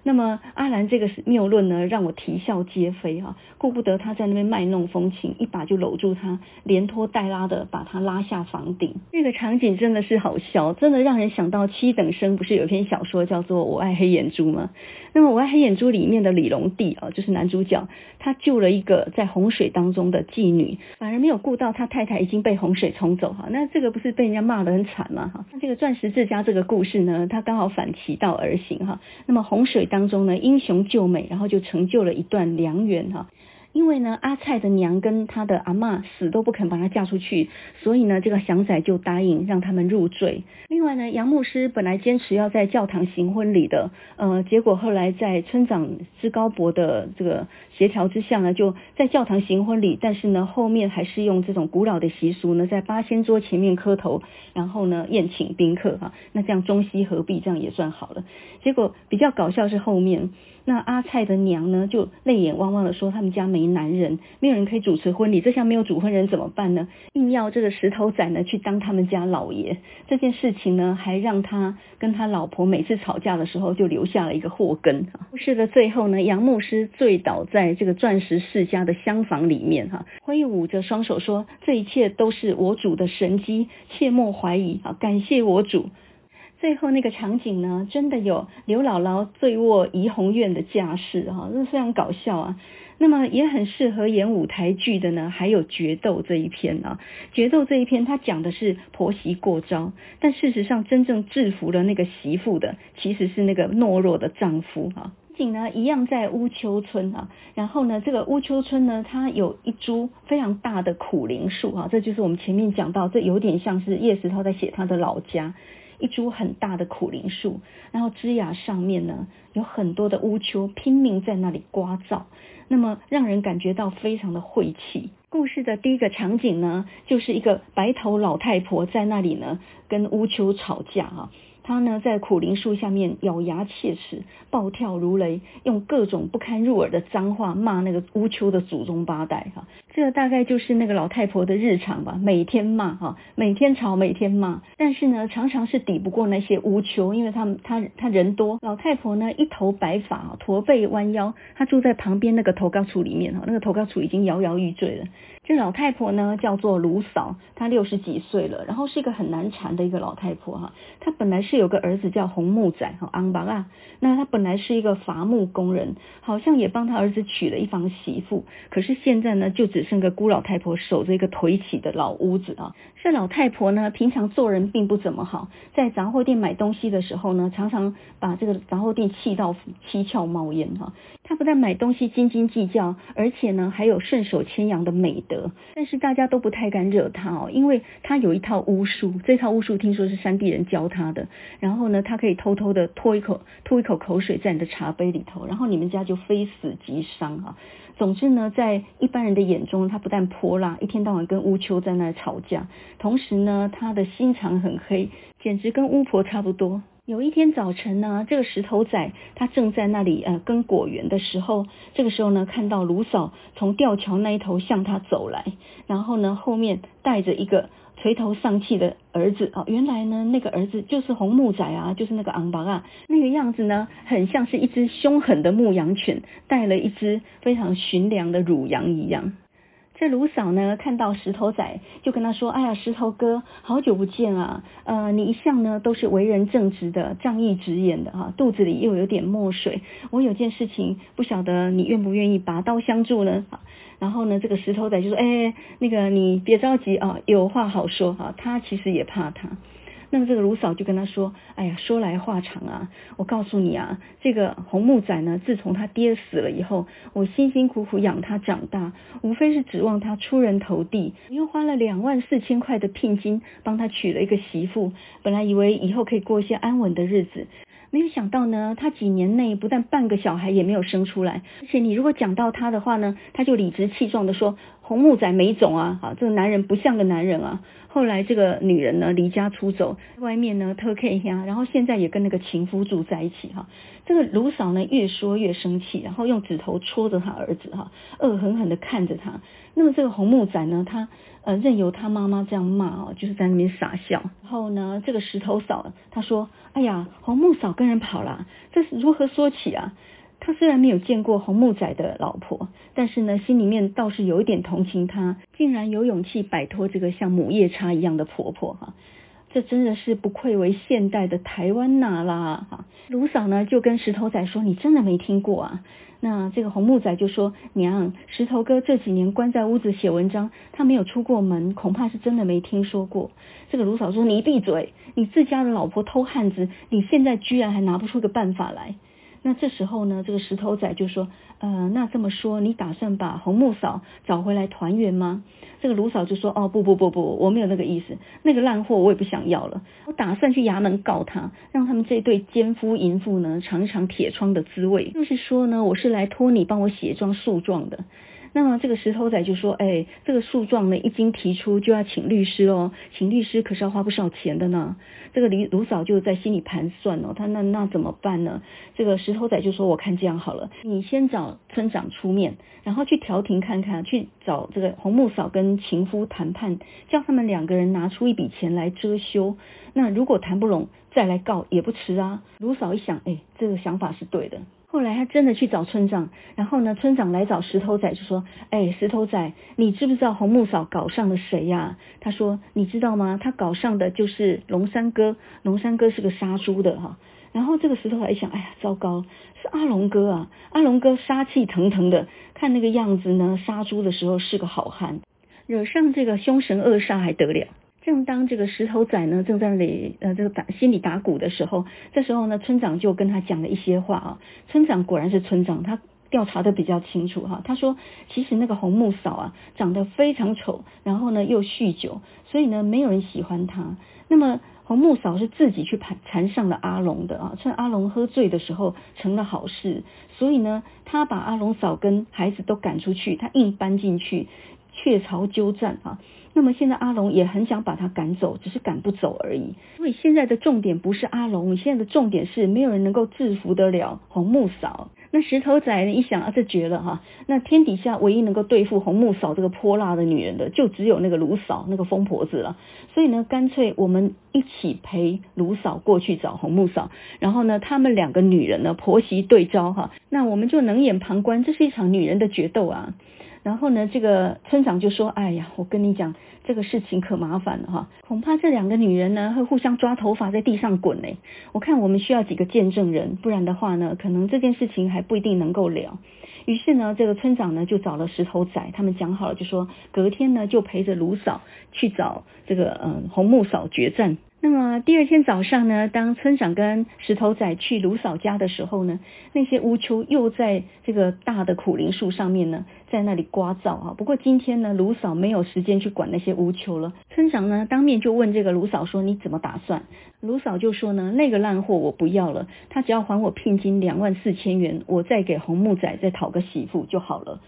那么阿兰这个谬论呢，让我啼笑皆非哈，顾不得他在那边卖弄风情，一把就搂住他，连拖带拉的把他拉下房顶。这个场景真的是好笑，真的让人想到七等生不是有篇小说叫做《我爱黑眼珠》吗？那么《我爱黑眼珠》里面的李龙弟啊，就是男主角，他救了一个在洪水当中的妓女，反而没有顾到他太太已经被洪水冲走哈，那这个不是被人家骂得很惨吗？哈，那这个钻石之家这个故事呢，他刚好反其道而行哈。那么洪水当当中呢，英雄救美，然后就成就了一段良缘哈。因为呢，阿蔡的娘跟他的阿嬷死都不肯把她嫁出去，所以呢，这个祥仔就答应让他们入赘。另外呢，杨牧师本来坚持要在教堂行婚礼的，呃，结果后来在村长之高伯的这个协调之下呢，就在教堂行婚礼，但是呢，后面还是用这种古老的习俗呢，在八仙桌前面磕头，然后呢，宴请宾客哈，那这样中西合璧，这样也算好了。结果比较搞笑是后面。那阿蔡的娘呢，就泪眼汪汪的说，他们家没男人，没有人可以主持婚礼，这下没有主婚人怎么办呢？硬要这个石头仔呢去当他们家老爷，这件事情呢，还让他跟他老婆每次吵架的时候就留下了一个祸根。故事的最后呢，杨牧师醉倒在这个钻石世家的厢房里面，哈，挥舞着双手说：“这一切都是我主的神迹，切莫怀疑，啊，感谢我主。”最后那个场景呢，真的有刘姥姥醉卧怡红院的架势哈，这非常搞笑啊。那么也很适合演舞台剧的呢，还有决斗这一篇啊。决斗这一篇，它讲的是婆媳过招，但事实上真正制服了那个媳妇的，其实是那个懦弱的丈夫哈。景呢一样在乌丘村啊，然后呢，这个乌丘村呢，它有一株非常大的苦苓树啊，这就是我们前面讲到，这有点像是叶石涛在写他的老家。一株很大的苦苓树，然后枝桠上面呢，有很多的乌丘拼命在那里刮噪，那么让人感觉到非常的晦气。故事的第一个场景呢，就是一个白头老太婆在那里呢跟乌丘吵架啊。她呢，在苦苓树下面咬牙切齿、暴跳如雷，用各种不堪入耳的脏话骂那个乌丘的祖宗八代哈。这大概就是那个老太婆的日常吧，每天骂哈，每天吵，每天骂。但是呢，常常是抵不过那些乌丘，因为他们他他人多。老太婆呢，一头白发，驼背弯腰，她住在旁边那个投高处里面哈，那个投高处已经摇摇欲坠了。这老太婆呢，叫做卢嫂，她六十几岁了，然后是一个很难缠的一个老太婆哈。她本来是有个儿子叫红木仔哈，昂巴啊。那她本来是一个伐木工人，好像也帮她儿子娶了一房媳妇。可是现在呢，就只剩个孤老太婆守着一个颓起的老屋子啊。这老太婆呢，平常做人并不怎么好，在杂货店买东西的时候呢，常常把这个杂货店气到七窍冒烟哈。她不但买东西斤斤计较，而且呢，还有顺手牵羊的美德。但是大家都不太敢惹她哦，因为她有一套巫术，这套巫术听说是山地人教她的。然后呢，她可以偷偷的吐一口、吐一口口水在你的茶杯里头，然后你们家就非死即伤啊。总之呢，在一般人的眼中，他不但泼辣，一天到晚跟乌秋在那吵架，同时呢，他的心肠很黑，简直跟巫婆差不多。有一天早晨呢，这个石头仔他正在那里呃耕果园的时候，这个时候呢，看到卢嫂从吊桥那一头向他走来，然后呢，后面带着一个垂头丧气的儿子啊，原来呢那个儿子就是红木仔啊，就是那个昂巴啊，那个样子呢，很像是一只凶狠的牧羊犬带了一只非常驯良的乳羊一样。这卢嫂呢，看到石头仔，就跟他说：“哎呀，石头哥，好久不见啊！呃，你一向呢都是为人正直的，仗义执言的哈，肚子里又有点墨水。我有件事情，不晓得你愿不愿意拔刀相助呢？”然后呢，这个石头仔就说：“哎，那个你别着急啊，有话好说哈。”他其实也怕他。那么这个卢嫂就跟他说：“哎呀，说来话长啊，我告诉你啊，这个红木仔呢，自从他爹死了以后，我辛辛苦苦养他长大，无非是指望他出人头地，又花了两万四千块的聘金帮他娶了一个媳妇，本来以为以后可以过一些安稳的日子，没有想到呢，他几年内不但半个小孩也没有生出来，而且你如果讲到他的话呢，他就理直气壮的说。”红木仔没种啊！啊，这个男人不像个男人啊！后来这个女人呢离家出走，外面呢偷 K 呀，然后现在也跟那个情夫住在一起哈。这个卢嫂呢越说越生气，然后用指头戳着他儿子哈，恶狠狠地看着他。那么这个红木仔呢，他呃任由他妈妈这样骂啊，就是在那边傻笑。然后呢，这个石头嫂她说：“哎呀，红木嫂跟人跑了，这是如何说起啊？”他虽然没有见过红木仔的老婆，但是呢，心里面倒是有一点同情他，竟然有勇气摆脱这个像母夜叉一样的婆婆哈，这真的是不愧为现代的台湾娜拉哈。卢嫂呢就跟石头仔说：“你真的没听过啊？”那这个红木仔就说：“娘，石头哥这几年关在屋子写文章，他没有出过门，恐怕是真的没听说过。”这个卢嫂说：“你闭嘴！你自家的老婆偷汉子，你现在居然还拿不出个办法来。”那这时候呢，这个石头仔就说：“呃，那这么说，你打算把红木嫂找回来团圆吗？”这个卢嫂就说：“哦，不不不不，我没有那个意思，那个烂货我也不想要了，我打算去衙门告他，让他们这对奸夫淫妇呢尝一尝铁窗的滋味。就是说呢，我是来托你帮我写状诉状的。”那么这个石头仔就说：“哎，这个诉状呢，一经提出就要请律师哦，请律师可是要花不少钱的呢。”这个李卢嫂就在心里盘算哦，他那那怎么办呢？这个石头仔就说：“我看这样好了，你先找村长出面，然后去调停看看，去找这个红木嫂跟情夫谈判，叫他们两个人拿出一笔钱来遮羞。那如果谈不拢，再来告也不迟啊。”卢嫂一想，哎，这个想法是对的。后来他真的去找村长，然后呢，村长来找石头仔就说：“哎，石头仔，你知不知道红木嫂搞上了谁呀？”他说：“你知道吗？他搞上的就是龙山哥，龙山哥是个杀猪的哈。”然后这个石头仔一想：“哎呀，糟糕，是阿龙哥啊！阿龙哥杀气腾腾的，看那个样子呢，杀猪的时候是个好汉，惹上这个凶神恶煞还得了。”正当这个石头仔呢，正在那里呃这个打心里打鼓的时候，这时候呢，村长就跟他讲了一些话啊。村长果然是村长，他调查的比较清楚哈。他说，其实那个红木嫂啊，长得非常丑，然后呢又酗酒，所以呢没有人喜欢她。那么红木嫂是自己去盘缠上了阿龙的啊，趁阿龙喝醉的时候成了好事，所以呢，他把阿龙嫂跟孩子都赶出去，他硬搬进去，鹊巢鸠占啊。那么现在阿龙也很想把他赶走，只是赶不走而已。所以现在的重点不是阿龙，现在的重点是没有人能够制服得了红木嫂。那石头仔呢，一想啊，这绝了哈！那天底下唯一能够对付红木嫂这个泼辣的女人的，就只有那个卢嫂那个疯婆子了。所以呢，干脆我们一起陪卢嫂过去找红木嫂，然后呢，他们两个女人呢婆媳对招哈，那我们就冷眼旁观，这是一场女人的决斗啊。然后呢，这个村长就说：“哎呀，我跟你讲，这个事情可麻烦了哈，恐怕这两个女人呢会互相抓头发在地上滚呢。我看我们需要几个见证人，不然的话呢，可能这件事情还不一定能够了。于是呢，这个村长呢就找了石头仔，他们讲好了，就说隔天呢就陪着卢嫂去找这个嗯红木嫂决战。”那么第二天早上呢，当村长跟石头仔去卢嫂家的时候呢，那些乌秋又在这个大的苦苓树上面呢，在那里刮噪啊。不过今天呢，卢嫂没有时间去管那些乌秋了。村长呢，当面就问这个卢嫂说：“你怎么打算？”卢嫂就说呢：“那个烂货我不要了，他只要还我聘金两万四千元，我再给红木仔再讨个媳妇就好了。”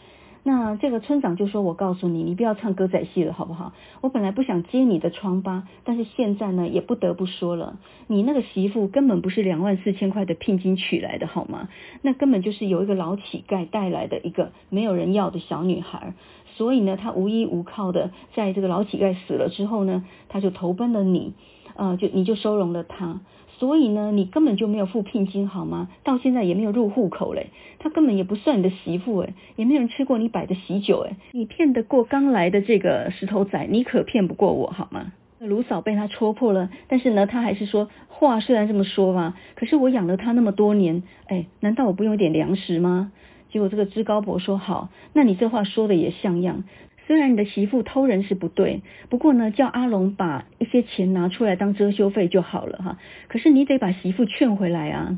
那这个村长就说：“我告诉你，你不要唱歌仔戏了，好不好？我本来不想揭你的疮疤，但是现在呢，也不得不说了，你那个媳妇根本不是两万四千块的聘金娶来的，好吗？那根本就是有一个老乞丐带来的一个没有人要的小女孩，所以呢，她无依无靠的，在这个老乞丐死了之后呢，她就投奔了你，呃，就你就收容了她。”所以呢，你根本就没有付聘金，好吗？到现在也没有入户口嘞，他根本也不算你的媳妇诶，也没有人吃过你摆的喜酒诶，你骗得过刚来的这个石头仔，你可骗不过我，好吗？卢嫂被他戳破了，但是呢，他还是说，话虽然这么说吧，可是我养了他那么多年，哎，难道我不用一点粮食吗？结果这个知高伯说好，那你这话说的也像样。虽然你的媳妇偷人是不对，不过呢，叫阿龙把一些钱拿出来当遮羞费就好了哈。可是你得把媳妇劝回来啊。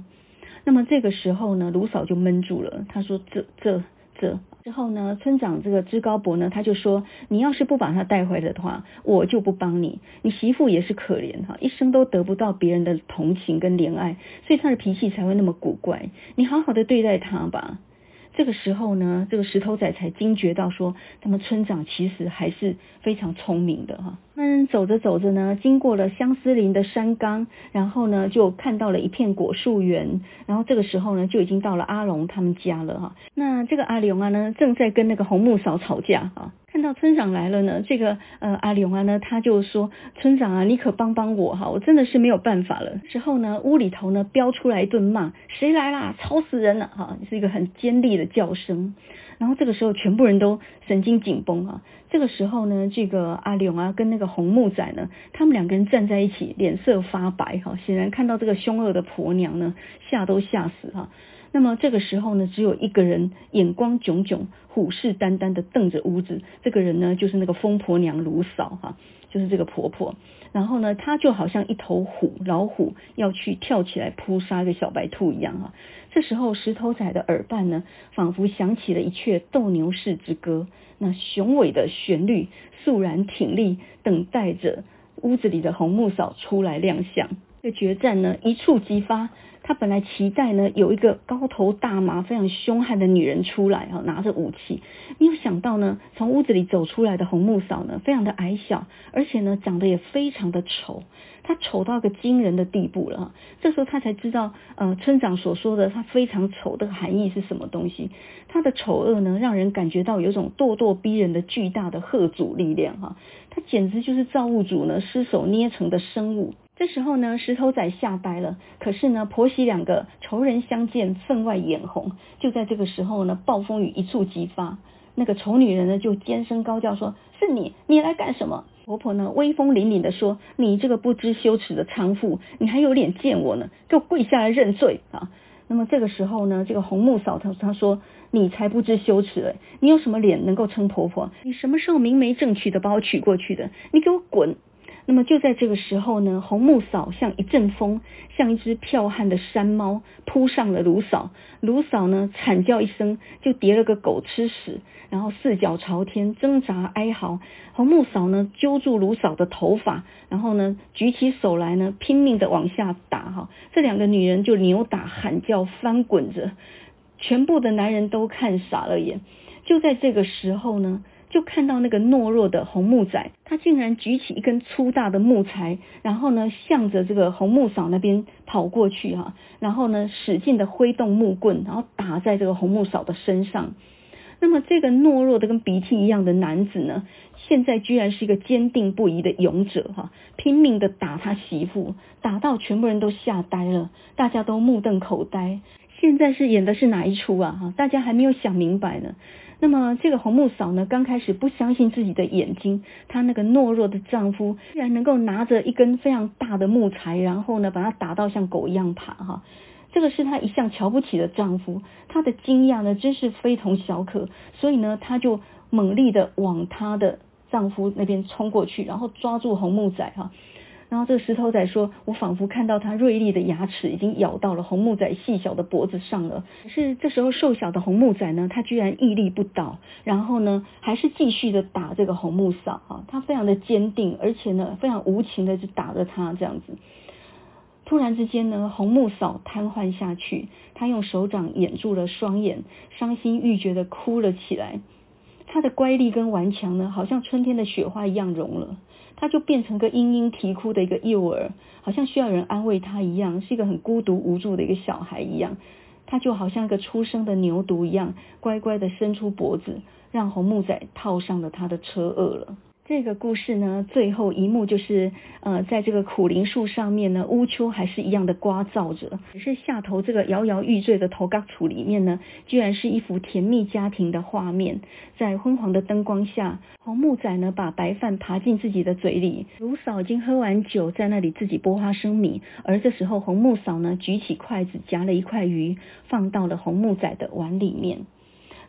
那么这个时候呢，卢嫂就闷住了，她说：“这、这、这。”之后呢，村长这个知高伯呢，他就说：“你要是不把她带回来的话，我就不帮你。你媳妇也是可怜哈，一生都得不到别人的同情跟怜爱，所以她的脾气才会那么古怪。你好好的对待她吧。”这个时候呢，这个石头仔才惊觉到说，他们村长其实还是非常聪明的哈。那走着走着呢，经过了相思林的山岗，然后呢，就看到了一片果树园，然后这个时候呢，就已经到了阿龙他们家了哈。那这个阿龙啊呢，正在跟那个红木嫂吵架啊。看到村长来了呢，这个呃阿龙啊呢，他就说：“村长啊，你可帮帮我哈，我真的是没有办法了。”之后呢，屋里头呢飙出来一顿骂：“谁来啦？吵死人了！”哈，是一个很尖利的叫声。然后这个时候，全部人都神经紧绷啊。这个时候呢，这个阿龙啊跟那个红木仔呢，他们两个人站在一起，脸色发白哈，显然看到这个凶恶的婆娘呢，吓都吓死哈。那么这个时候呢，只有一个人眼光炯炯、虎视眈眈的瞪着屋子。这个人呢，就是那个疯婆娘卢嫂哈，就是这个婆婆。然后呢，她就好像一头虎老虎要去跳起来扑杀一个小白兔一样哈。这时候石头仔的耳畔呢，仿佛响起了一阙斗牛士之歌，那雄伟的旋律肃然挺立，等待着屋子里的红木嫂出来亮相。这决战呢，一触即发。他本来期待呢，有一个高头大马、非常凶悍的女人出来哈，拿着武器。没有想到呢，从屋子里走出来的红木嫂呢，非常的矮小，而且呢，长得也非常的丑。她丑到一个惊人的地步了哈。这时候他才知道，呃，村长所说的她非常丑的含义是什么东西。她的丑恶呢，让人感觉到有种咄咄逼人的巨大的贺主力量哈。她简直就是造物主呢失手捏成的生物。这时候呢，石头仔吓呆了。可是呢，婆媳两个仇人相见，分外眼红。就在这个时候呢，暴风雨一触即发。那个丑女人呢，就尖声高叫说：“是你，你来干什么？”婆婆呢，威风凛凛的说：“你这个不知羞耻的娼妇，你还有脸见我呢？给我跪下来认罪啊！”那么这个时候呢，这个红木嫂她她说：“你才不知羞耻嘞！你有什么脸能够称婆婆？你什么时候明媒正娶的把我娶过去的？你给我滚！”那么就在这个时候呢，红木嫂像一阵风，像一只剽悍的山猫扑上了卢嫂。卢嫂呢惨叫一声，就跌了个狗吃屎，然后四脚朝天挣扎哀嚎。红木嫂呢揪住卢嫂的头发，然后呢举起手来呢拼命的往下打哈。这两个女人就扭打喊叫翻滚着，全部的男人都看傻了眼。就在这个时候呢。就看到那个懦弱的红木仔，他竟然举起一根粗大的木材，然后呢，向着这个红木嫂那边跑过去哈，然后呢，使劲的挥动木棍，然后打在这个红木嫂的身上。那么这个懦弱的跟鼻涕一样的男子呢，现在居然是一个坚定不移的勇者哈，拼命的打他媳妇，打到全部人都吓呆了，大家都目瞪口呆。现在是演的是哪一出啊？哈，大家还没有想明白呢。那么这个红木嫂呢，刚开始不相信自己的眼睛，她那个懦弱的丈夫居然能够拿着一根非常大的木材，然后呢把她打到像狗一样爬哈，这个是她一向瞧不起的丈夫，她的惊讶呢真是非同小可，所以呢她就猛力的往她的丈夫那边冲过去，然后抓住红木仔哈。然后这个石头仔说：“我仿佛看到他锐利的牙齿已经咬到了红木仔细小的脖子上了。可是这时候瘦小的红木仔呢，他居然屹立不倒，然后呢，还是继续的打这个红木嫂啊。他非常的坚定，而且呢，非常无情的就打着他这样子。突然之间呢，红木嫂瘫痪下去，他用手掌掩住了双眼，伤心欲绝的哭了起来。他的乖戾跟顽强呢，好像春天的雪花一样融了，他就变成个嘤嘤啼哭的一个幼儿，好像需要人安慰他一样，是一个很孤独无助的一个小孩一样。他就好像一个出生的牛犊一样，乖乖的伸出脖子，让红木仔套上了他的车轭了。这个故事呢，最后一幕就是，呃，在这个苦苓树上面呢，乌秋还是一样的刮噪着，只是下头这个摇摇欲坠的头角厝里面呢，居然是一幅甜蜜家庭的画面，在昏黄的灯光下，红木仔呢把白饭爬进自己的嘴里，卢嫂已经喝完酒，在那里自己剥花生米，而这时候红木嫂呢举起筷子夹了一块鱼，放到了红木仔的碗里面。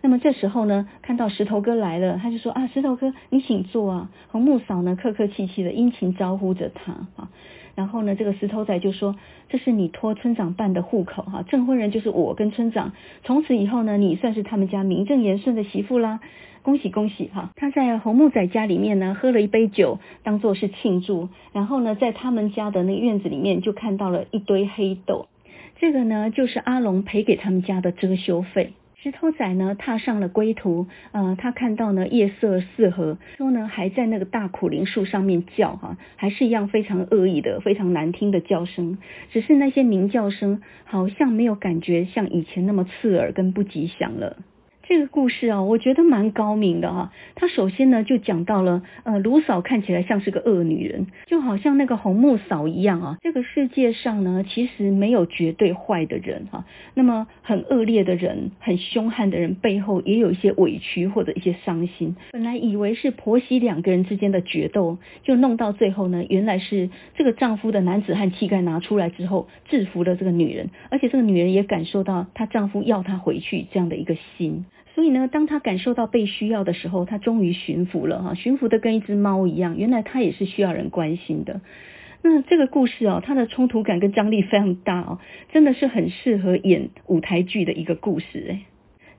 那么这时候呢，看到石头哥来了，他就说啊，石头哥，你请坐啊。红木嫂呢，客客气气的殷勤招呼着他啊。然后呢，这个石头仔就说，这是你托村长办的户口哈，证婚人就是我跟村长，从此以后呢，你算是他们家名正言顺的媳妇啦，恭喜恭喜哈。他在红木仔家里面呢，喝了一杯酒，当做是庆祝。然后呢，在他们家的那个院子里面，就看到了一堆黑豆，这个呢，就是阿龙赔给他们家的遮羞费。石头仔呢，踏上了归途。呃，他看到呢，夜色四合，说呢，还在那个大苦苓树上面叫哈，还是一样非常恶意的、非常难听的叫声。只是那些鸣叫声，好像没有感觉像以前那么刺耳跟不吉祥了。这个故事啊，我觉得蛮高明的哈。他首先呢就讲到了，呃，卢嫂看起来像是个恶女人，就好像那个红木嫂一样啊。这个世界上呢，其实没有绝对坏的人哈。那么很恶劣的人、很凶悍的人背后，也有一些委屈或者一些伤心。本来以为是婆媳两个人之间的决斗，就弄到最后呢，原来是这个丈夫的男子汉气概拿出来之后，制服了这个女人，而且这个女人也感受到她丈夫要她回去这样的一个心。所以呢，当他感受到被需要的时候，他终于驯服了哈，驯服的跟一只猫一样。原来他也是需要人关心的。那这个故事哦，它的冲突感跟张力非常大哦，真的是很适合演舞台剧的一个故事诶。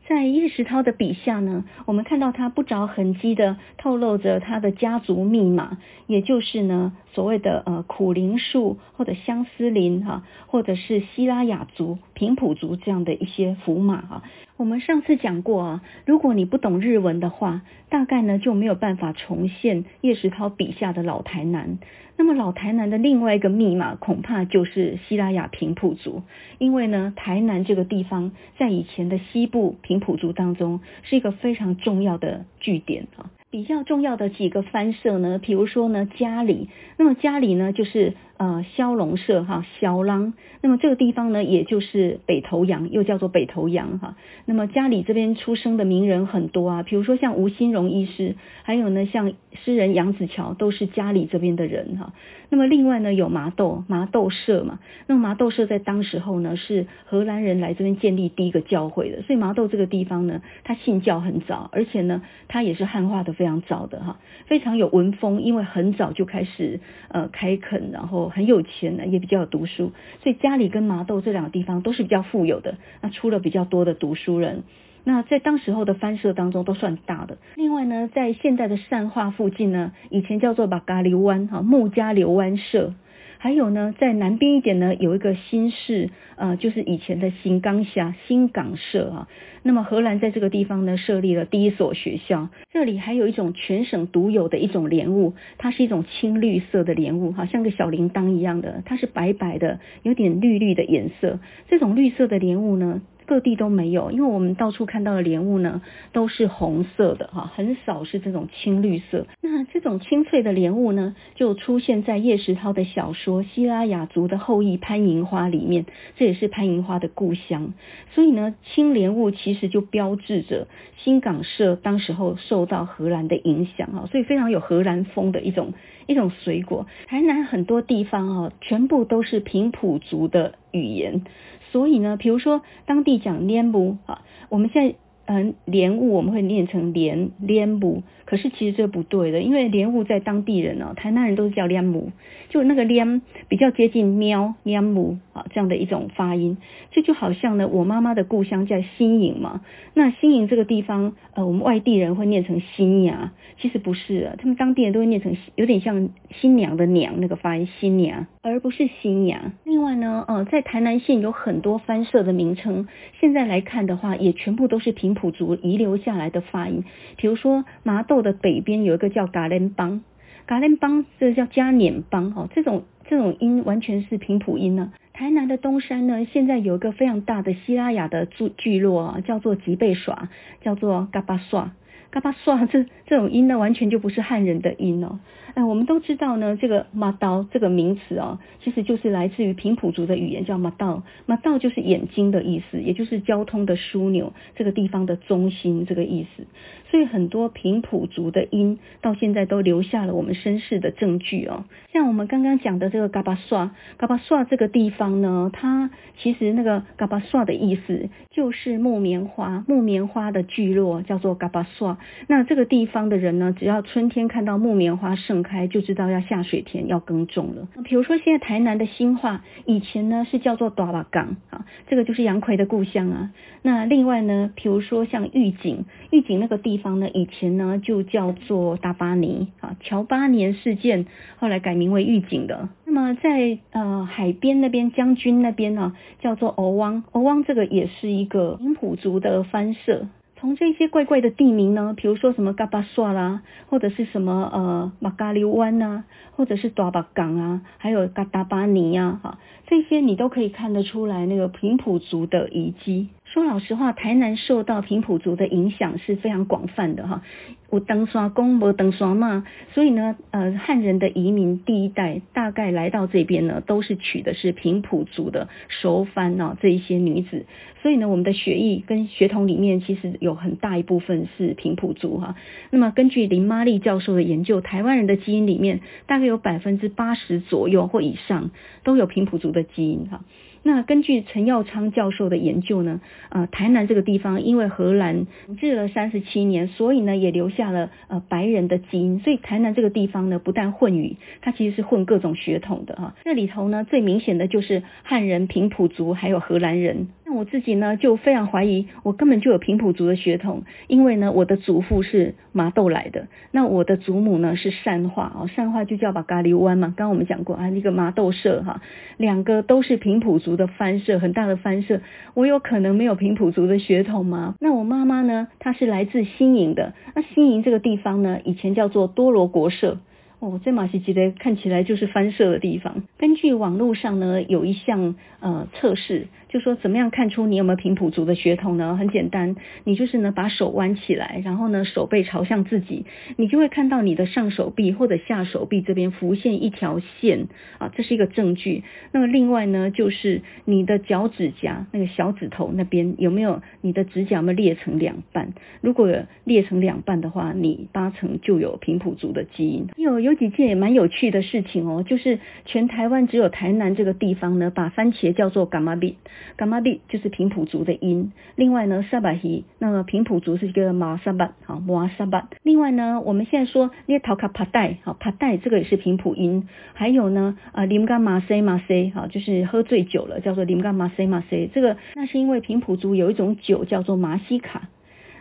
在叶石涛的笔下呢，我们看到他不着痕迹的透露着他的家族密码，也就是呢所谓的呃苦苓树或者相思林哈，或者是西拉雅族、平埔族这样的一些符码哈。我们上次讲过啊，如果你不懂日文的话，大概呢就没有办法重现叶石涛笔下的老台南。那么老台南的另外一个密码，恐怕就是西拉雅平埔族，因为呢，台南这个地方在以前的西部平埔族当中是一个非常重要的据点啊。比较重要的几个番社呢，比如说呢，佳里，那么佳里呢就是呃萧龙社哈，萧郎，那么这个地方呢，也就是北投洋，又叫做北投洋哈。那么家里这边出生的名人很多啊，比如说像吴新荣医师，还有呢像诗人杨子乔，都是家里这边的人哈。那么另外呢有麻豆麻豆社嘛，那麻豆社在当时候呢是荷兰人来这边建立第一个教会的，所以麻豆这个地方呢，它信教很早，而且呢它也是汉化的。非常早的哈，非常有文风，因为很早就开始呃开垦，然后很有钱呢，也比较有读书，所以家里跟麻豆这两个地方都是比较富有的，那出了比较多的读书人，那在当时候的番社当中都算大的。另外呢，在现在的善化附近呢，以前叫做马嘎流湾哈木家流湾社。还有呢，在南边一点呢，有一个新市，呃，就是以前的新港峡新港社啊。那么荷兰在这个地方呢，设立了第一所学校。这里还有一种全省独有的一种莲雾，它是一种青绿色的莲雾，好像个小铃铛一样的，它是白白的，有点绿绿的颜色。这种绿色的莲雾呢，各地都没有，因为我们到处看到的莲雾呢，都是红色的哈，很少是这种青绿色。那这种清脆的莲雾呢，就出现在叶石涛的小说《西拉雅族的后裔潘银花》里面，这也是潘银花的故乡。所以呢，青莲雾其实就标志着新港社当时候受到荷兰的影响啊，所以非常有荷兰风的一种一种水果。台南很多地方啊，全部都是平埔族的语言。所以呢，比如说当地讲莲雾啊，我们现在嗯莲雾我们会念成莲莲雾，可是其实这不对的，因为莲雾在当地人哦，台南人都是叫莲母，就那个莲比较接近喵莲母啊这样的一种发音，这就好像呢，我妈妈的故乡叫新营嘛，那新营这个地方呃我们外地人会念成新芽，其实不是啊，他们当地人都会念成有点像新娘的娘那个发音新娘。而不是新芽。另外呢，呃，在台南县有很多番社的名称，现在来看的话，也全部都是平埔族遗留下来的发音。比如说麻豆的北边有一个叫嘎连邦，嘎连邦这叫加碾邦哦，这种这种音完全是平埔音呢、台南的东山呢，现在有一个非常大的西拉雅的聚聚落啊，叫做吉贝耍，叫做嘎巴耍。嘎巴耍这这种音呢，完全就不是汉人的音哦。哎，我们都知道呢，这个马刀这个名词哦，其实就是来自于平埔族的语言，叫马道。马道就是眼睛的意思，也就是交通的枢纽，这个地方的中心这个意思。所以很多平埔族的音到现在都留下了我们身世的证据哦。像我们刚刚讲的这个嘎巴刷，嘎巴刷这个地方呢，它其实那个嘎巴刷的意思就是木棉花，木棉花的聚落叫做嘎巴刷。那这个地方的人呢，只要春天看到木棉花盛开，就知道要下水田要耕种了。比如说现在台南的新化，以前呢是叫做大坝港啊，这个就是杨逵的故乡啊。那另外呢，比如说像玉井，玉井那个地方呢，以前呢就叫做大巴尼啊，乔八年事件后来改名为玉井的。那么在呃海边那边将军那边呢，啊，叫做甌汪，甌汪这个也是一个平埔族的番社。从这些怪怪的地名呢，比如说什么嘎巴刷啦，或者是什么呃马嘎里湾呐，或者是大巴港啊，还有嘎达巴尼呀，哈，这些你都可以看得出来那个平埔族的遗迹。说老实话，台南受到平埔族的影响是非常广泛的哈。有长山公，无登山妈，所以呢，呃，汉人的移民第一代大概来到这边呢，都是娶的是平埔族的熟番啊这一些女子。所以呢，我们的血裔跟血统里面其实有很大一部分是平埔族哈。那么根据林妈利教授的研究，台湾人的基因里面大概有百分之八十左右或以上都有平埔族的基因哈。那根据陈耀昌教授的研究呢，呃，台南这个地方因为荷兰统治了三十七年，所以呢也留下了呃白人的基因，所以台南这个地方呢不但混语，它其实是混各种血统的哈。这里头呢最明显的就是汉人、平埔族还有荷兰人。那我自己呢就非常怀疑，我根本就有平埔族的血统，因为呢我的祖父是麻豆来的，那我的祖母呢是善化哦，善化就叫把咖喱湾嘛，刚刚我们讲过啊，那个麻豆社哈，两个都是平埔族的番社，很大的番社，我有可能没有平埔族的血统吗？那我妈妈呢，她是来自新营的，那新营这个地方呢，以前叫做多罗国社。哦，这马西吉的看起来就是番社的地方。根据网络上呢，有一项呃测试，就说怎么样看出你有没有平埔族的血统呢？很简单，你就是呢把手弯起来，然后呢手背朝向自己，你就会看到你的上手臂或者下手臂这边浮现一条线啊，这是一个证据。那么另外呢，就是你的脚趾甲那个小指头那边有没有你的指甲有没有裂成两半？如果裂成两半的话，你八成就有平埔族的基因。有。有几件也蛮有趣的事情哦，就是全台湾只有台南这个地方呢，把番茄叫做柑仔蜜，柑仔蜜就是平埔族的音。另外呢，沙巴希，那么平埔族是一个马沙巴，好马沙巴。另外呢，我们现在说捏陶卡帕带，好帕带这个也是平埔音。还有呢，啊林甘马塞马塞，好就是喝醉酒了，叫做林甘马塞马塞。这个那是因为平埔族有一种酒叫做马西卡。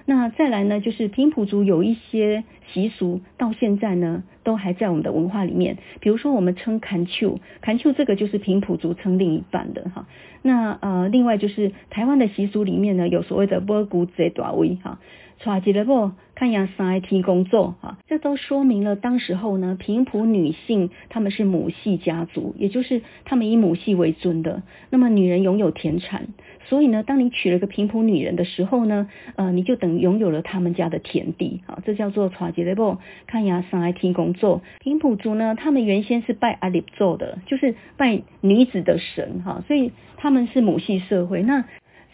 那再来呢，就是平埔族有一些习俗，到现在呢都还在我们的文化里面。比如说，我们称坎丘，坎丘这个就是平埔族称另一半的哈。那呃，另外就是台湾的习俗里面呢，有所谓的波古贼大威哈。娶一个某，看牙三个天公祖啊，这都说明了当时候呢，平埔女性她们是母系家族，也就是她们以母系为尊的。那么女人拥有田产，所以呢，当你娶了个平埔女人的时候呢，呃，你就等于拥有了他们家的田地啊，这叫做娶一个某，看呀三个天公祖。平埔族呢，他们原先是拜阿里做的，就是拜女子的神哈，所以他们是母系社会。那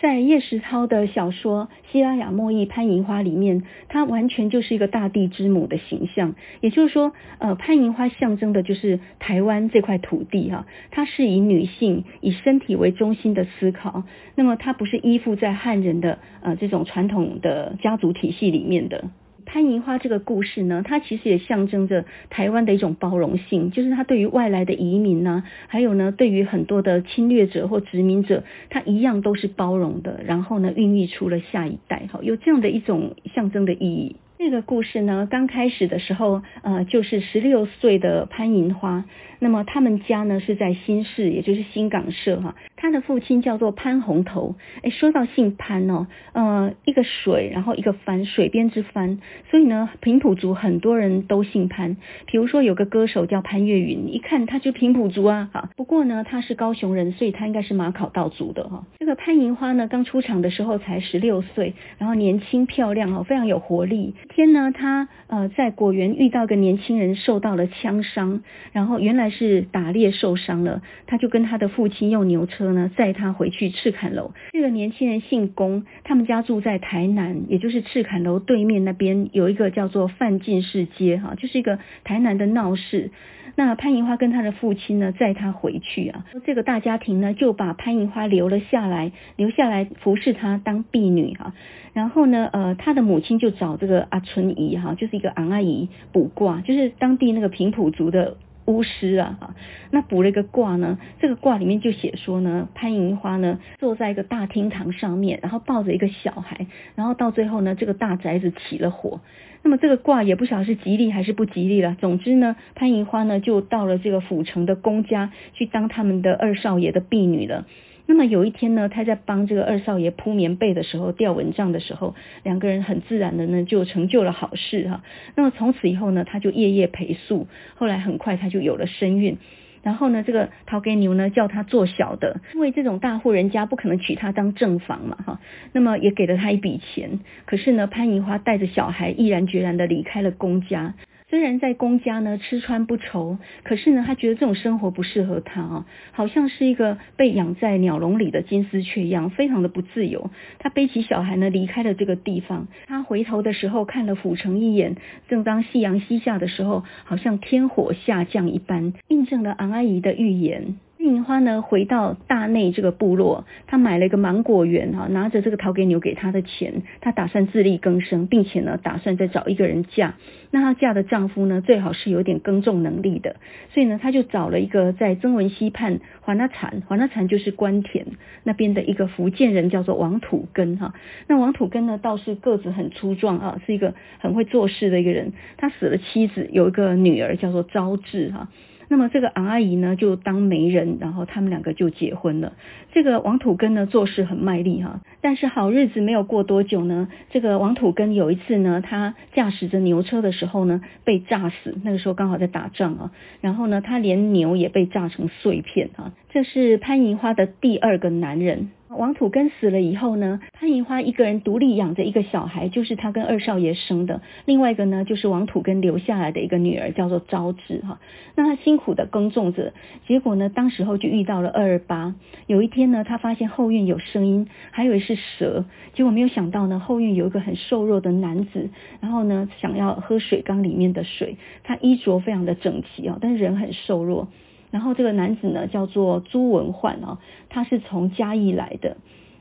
在叶石涛的小说《西拉雅默忆潘银花》里面，它完全就是一个大地之母的形象。也就是说，呃，潘银花象征的就是台湾这块土地哈，它是以女性以身体为中心的思考，那么它不是依附在汉人的呃这种传统的家族体系里面的。潘银花这个故事呢，它其实也象征着台湾的一种包容性，就是它对于外来的移民呢，还有呢，对于很多的侵略者或殖民者，它一样都是包容的，然后呢，孕育出了下一代，哈，有这样的一种象征的意义。这个故事呢，刚开始的时候，呃，就是十六岁的潘银花，那么他们家呢是在新市，也就是新港社哈。他的父亲叫做潘宏头。哎，说到姓潘哦，呃，一个水，然后一个帆，水边之帆。所以呢，平埔族很多人都姓潘。比如说有个歌手叫潘越云，一看他就平埔族啊。哈，不过呢，他是高雄人，所以他应该是马考道族的哈。这个潘银花呢，刚出场的时候才十六岁，然后年轻漂亮哦，非常有活力。天呢，他呃在果园遇到个年轻人，受到了枪伤，然后原来是打猎受伤了，他就跟他的父亲用牛车呢载他回去赤崁楼。这个年轻人姓龚，他们家住在台南，也就是赤崁楼对面那边有一个叫做范进士街哈，就是一个台南的闹市。那潘银花跟他的父亲呢载他回去啊，这个大家庭呢就把潘银花留了下来，留下来服侍他当婢女哈。然后呢，呃，他的母亲就找这个阿春姨哈，就是一个昂阿姨卜卦，就是当地那个平埔族的。巫师啊，哈，那卜了一个卦呢，这个卦里面就写说呢，潘银花呢坐在一个大厅堂上面，然后抱着一个小孩，然后到最后呢，这个大宅子起了火。那么这个卦也不晓得是吉利还是不吉利了。总之呢，潘银花呢就到了这个府城的公家去当他们的二少爷的婢女了。那么有一天呢，他在帮这个二少爷铺棉被的时候，吊蚊帐的时候，两个人很自然的呢就成就了好事哈。那么从此以后呢，他就夜夜陪宿，后来很快他就有了身孕。然后呢，这个头家娘呢叫他做小的，因为这种大户人家不可能娶她当正房嘛哈。那么也给了他一笔钱。可是呢，潘银花带着小孩毅然决然的离开了公家。虽然在公家呢吃穿不愁，可是呢，他觉得这种生活不适合他啊，好像是一个被养在鸟笼里的金丝雀一样，非常的不自由。他背起小孩呢离开了这个地方，他回头的时候看了府城一眼，正当夕阳西下的时候，好像天火下降一般，印证了昂阿姨的预言。银花呢，回到大内这个部落，他买了一个芒果园哈，拿着这个头家牛给他的钱，他打算自力更生，并且呢，打算再找一个人嫁。那她嫁的丈夫呢，最好是有点耕种能力的，所以呢，他就找了一个在曾文溪畔环那产，环那产就是官田那边的一个福建人，叫做王土根哈。那王土根呢，倒是个子很粗壮啊，是一个很会做事的一个人。他死了妻子，有一个女儿叫做招志哈。那么这个昂阿姨呢，就当媒人，然后他们两个就结婚了。这个王土根呢，做事很卖力哈，但是好日子没有过多久呢，这个王土根有一次呢，他驾驶着牛车的时候呢，被炸死。那个时候刚好在打仗啊，然后呢，他连牛也被炸成碎片啊。这是潘银花的第二个男人。王土根死了以后呢，潘银花一个人独立养着一个小孩，就是他跟二少爷生的。另外一个呢，就是王土根留下来的一个女儿，叫做昭志哈。那他辛苦的耕种着，结果呢，当时候就遇到了二二八。有一天呢，他发现后院有声音，还以为是蛇，结果没有想到呢，后院有一个很瘦弱的男子，然后呢，想要喝水缸里面的水。他衣着非常的整齐哦，但是人很瘦弱。然后这个男子呢，叫做朱文焕啊，他是从嘉义来的。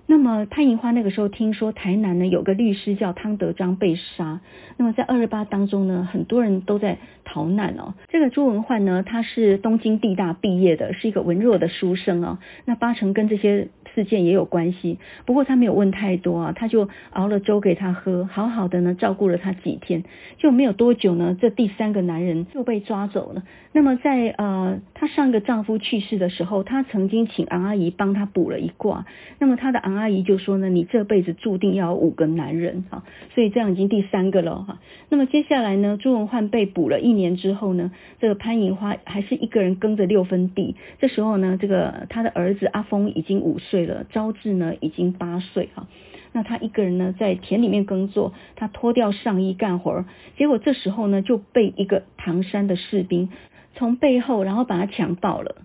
那么潘银花那个时候听说台南呢有个律师叫汤德章被杀，那么在二二八当中呢，很多人都在逃难哦。这个朱文焕呢，他是东京帝大毕业的，是一个文弱的书生啊，那八成跟这些。事件也有关系，不过他没有问太多啊，他就熬了粥给他喝，好好的呢照顾了他几天，就没有多久呢，这第三个男人就被抓走了。那么在呃，她上个丈夫去世的时候，她曾经请昂阿姨帮她卜了一卦，那么她的昂阿姨就说呢，你这辈子注定要有五个男人哈，所以这样已经第三个了哈。那么接下来呢，朱文焕被捕了一年之后呢，这个潘银花还是一个人耕着六分地，这时候呢，这个他的儿子阿峰已经五岁。了了，昭志呢已经八岁哈，那他一个人呢在田里面耕作，他脱掉上衣干活儿，结果这时候呢就被一个唐山的士兵从背后然后把他强暴了。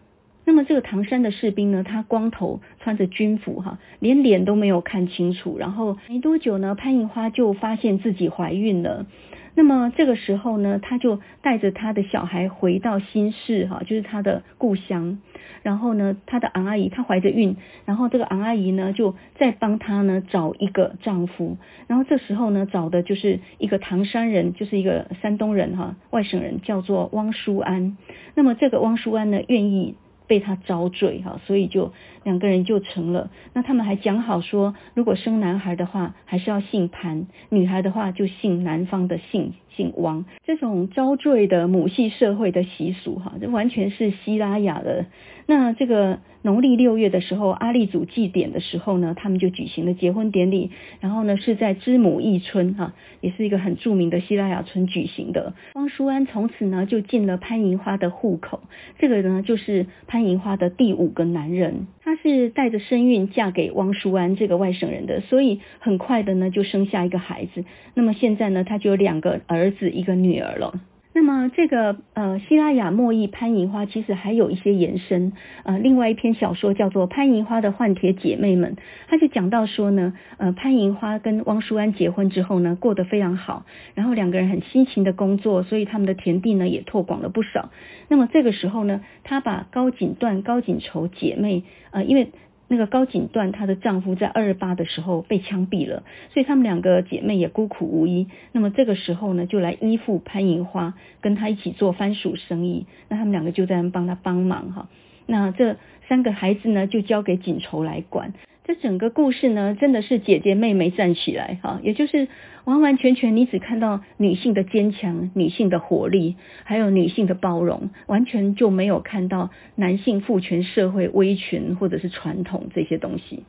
那么这个唐山的士兵呢，他光头，穿着军服哈，连脸都没有看清楚。然后没多久呢，潘银花就发现自己怀孕了。那么这个时候呢，他就带着他的小孩回到新市哈，就是他的故乡。然后呢，他的昂阿姨她怀着孕，然后这个昂阿姨呢就再帮他呢找一个丈夫。然后这时候呢找的就是一个唐山人，就是一个山东人哈，外省人，叫做汪书安。那么这个汪书安呢愿意被他遭罪哈，所以就两个人就成了。那他们还讲好说，如果生男孩的话，还是要姓潘；女孩的话，就姓男方的姓。姓汪，这种招赘的母系社会的习俗，哈，这完全是希拉雅的。那这个农历六月的时候，阿立祖祭典的时候呢，他们就举行了结婚典礼。然后呢，是在知母义村，哈，也是一个很著名的希拉雅村举行的。汪淑安从此呢就进了潘银花的户口，这个呢就是潘银花的第五个男人。她是带着身孕嫁给汪淑安这个外省人的，所以很快的呢就生下一个孩子。那么现在呢，她就有两个儿儿子一个女儿了。那么这个呃西拉雅莫裔潘银花其实还有一些延伸，呃，另外一篇小说叫做《潘银花的换铁姐妹们》，他就讲到说呢，呃，潘银花跟汪淑安结婚之后呢，过得非常好，然后两个人很辛勤的工作，所以他们的田地呢也拓广了不少。那么这个时候呢，他把高锦段、高锦绸姐妹，呃，因为。那个高锦缎，她的丈夫在二二八的时候被枪毙了，所以她们两个姐妹也孤苦无依。那么这个时候呢，就来依附潘银花，跟她一起做番薯生意。那他们两个就在帮她帮忙哈。那这三个孩子呢，就交给锦绸来管。这整个故事呢，真的是姐姐妹妹站起来哈，也就是完完全全你只看到女性的坚强、女性的活力，还有女性的包容，完全就没有看到男性父权社会威权或者是传统这些东西。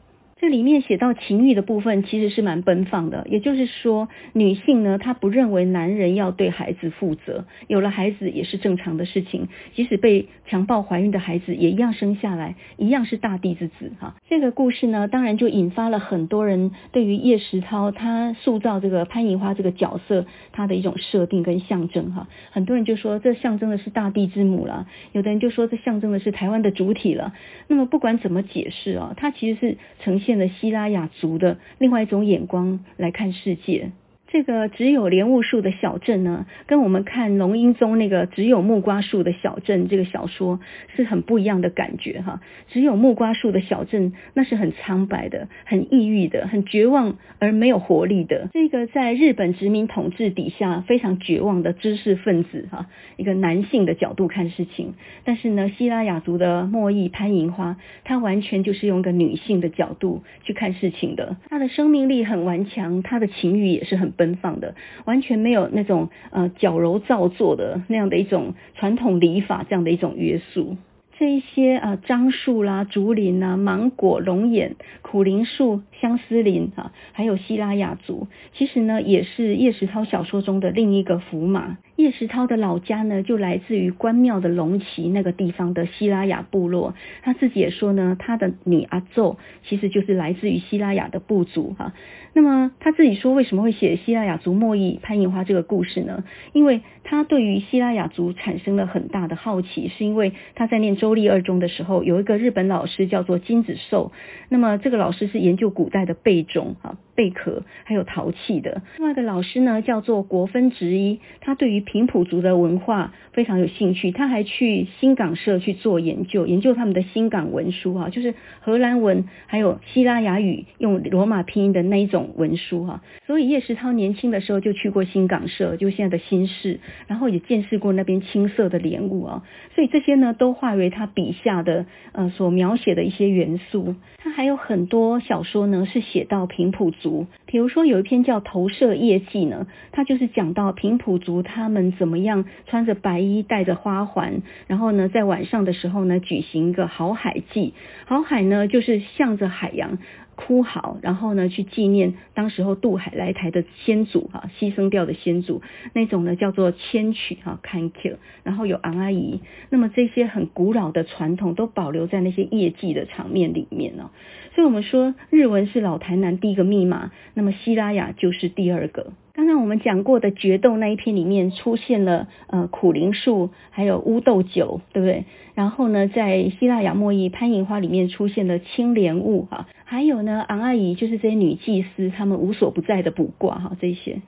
这里面写到情欲的部分，其实是蛮奔放的。也就是说，女性呢，她不认为男人要对孩子负责，有了孩子也是正常的事情。即使被强暴怀孕的孩子，也一样生下来，一样是大地之子。哈，这个故事呢，当然就引发了很多人对于叶石涛他塑造这个潘银花这个角色，他的一种设定跟象征。哈，很多人就说这象征的是大地之母了，有的人就说这象征的是台湾的主体了。那么不管怎么解释啊，它其实是呈现。现了西拉雅族的另外一种眼光来看世界。这个只有莲雾树的小镇呢，跟我们看龙瑛宗那个只有木瓜树的小镇这个小说是很不一样的感觉哈。只有木瓜树的小镇，那是很苍白的、很抑郁的、很绝望而没有活力的。这个在日本殖民统治底下非常绝望的知识分子哈，一个男性的角度看事情。但是呢，西拉雅族的末裔潘银花，他完全就是用一个女性的角度去看事情的。她的生命力很顽强，她的情欲也是很奔。放的，完全没有那种呃矫揉造作的那样的一种传统礼法这样的一种约束。这一些啊樟树啦、竹林啊、芒果、龙眼、苦苓树、相思林啊，还有希拉雅族，其实呢也是叶石涛小说中的另一个符码。叶石涛的老家呢，就来自于关庙的龙崎那个地方的希拉雅部落。他自己也说呢，他的女阿奏其实就是来自于希拉雅的部族哈。那么他自己说，为什么会写希拉雅族末裔潘银花这个故事呢？因为他对于希拉雅族产生了很大的好奇，是因为他在念中周立二中的时候，有一个日本老师叫做金子寿。那么这个老师是研究古代的贝种啊。贝壳还有陶器的。另外一个老师呢，叫做国分直一，他对于平埔族的文化非常有兴趣，他还去新港社去做研究，研究他们的新港文书哈，就是荷兰文还有西拉雅语用罗马拼音的那一种文书哈。所以叶石涛年轻的时候就去过新港社，就现在的新市，然后也见识过那边青色的莲雾啊。所以这些呢，都化为他笔下的呃所描写的一些元素。他还有很多小说呢，是写到平埔族。比如说有一篇叫《投射夜记》呢，他就是讲到平埔族他们怎么样穿着白衣，戴着花环，然后呢在晚上的时候呢举行一个好海祭。好海呢就是向着海洋哭嚎，然后呢去纪念当时候渡海来台的先祖啊，牺牲掉的先祖，那种呢叫做千曲哈坎丘，然后有昂阿姨，那么这些很古老的传统都保留在那些夜祭的场面里面呢。所以我们说日文是老台南第一个密码，那么希拉雅就是第二个。刚刚我们讲过的决斗那一篇里面出现了呃苦苓树，还有乌豆酒，对不对？然后呢，在希腊雅末裔潘银花里面出现了青莲雾哈，还有呢昂阿姨就是这些女祭司，她们无所不在的卜卦哈这些。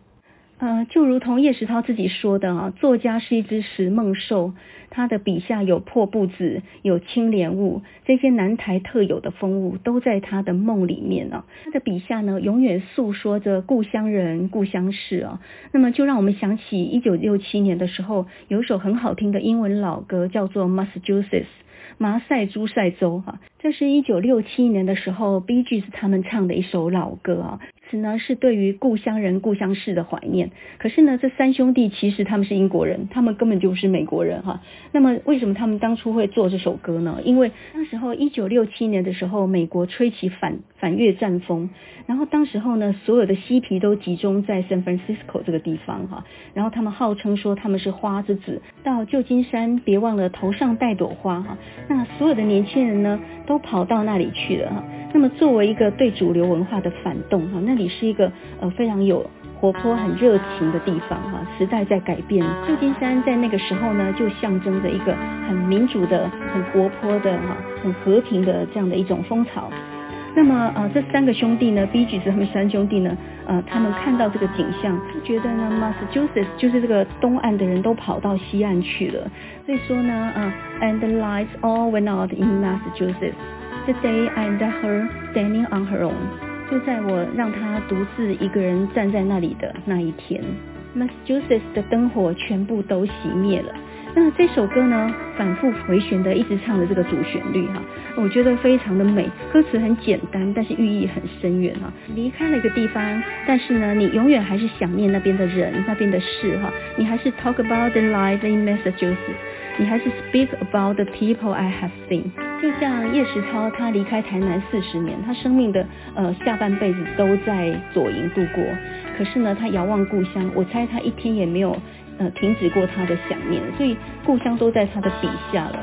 呃，就如同叶石涛自己说的啊，作家是一只食梦兽，他的笔下有破布子，有青莲雾，这些南台特有的风物都在他的梦里面啊。他的笔下呢，永远诉说着故乡人、故乡事啊。那么就让我们想起一九六七年的时候，有一首很好听的英文老歌，叫做《Massachusetts》。麻塞诸塞州，哈，这是一九六七年的时候，Bee Gees 他们唱的一首老歌啊。此呢是对于故乡人、故乡事的怀念。可是呢，这三兄弟其实他们是英国人，他们根本就不是美国人哈。那么为什么他们当初会做这首歌呢？因为那时候一九六七年的时候，美国吹起反反越战风，然后当时候呢，所有的嬉皮都集中在 San Francisco 这个地方哈。然后他们号称说他们是花之子，到旧金山别忘了头上戴朵花哈。那所有的年轻人呢，都跑到那里去了哈。那么作为一个对主流文化的反动哈，那里是一个呃非常有活泼、很热情的地方哈。时代在改变，旧金山在那个时候呢，就象征着一个很民主的、很活泼的哈、很和平的这样的一种风潮。那么呃，这三个兄弟呢，B.G. 他们三兄弟呢，呃，他们看到这个景象，觉得呢，Massachusetts 就是这个东岸的人都跑到西岸去了，所以说呢，呃，And the lights all went out in Massachusetts the day I left her standing on her own。就在我让他独自一个人站在那里的那一天，Massachusetts 的灯火全部都熄灭了。那这首歌呢，反复回旋的一直唱的这个主旋律哈，我觉得非常的美，歌词很简单，但是寓意很深远哈。离开了一个地方，但是呢，你永远还是想念那边的人、那边的事哈。你还是 talk about the life in Massachusetts，你还是 speak about the people I have seen。就像叶石涛，他离开台南四十年，他生命的呃下半辈子都在左营度过，可是呢，他遥望故乡，我猜他一天也没有。呃，停止过他的想念，所以故乡都在他的笔下了。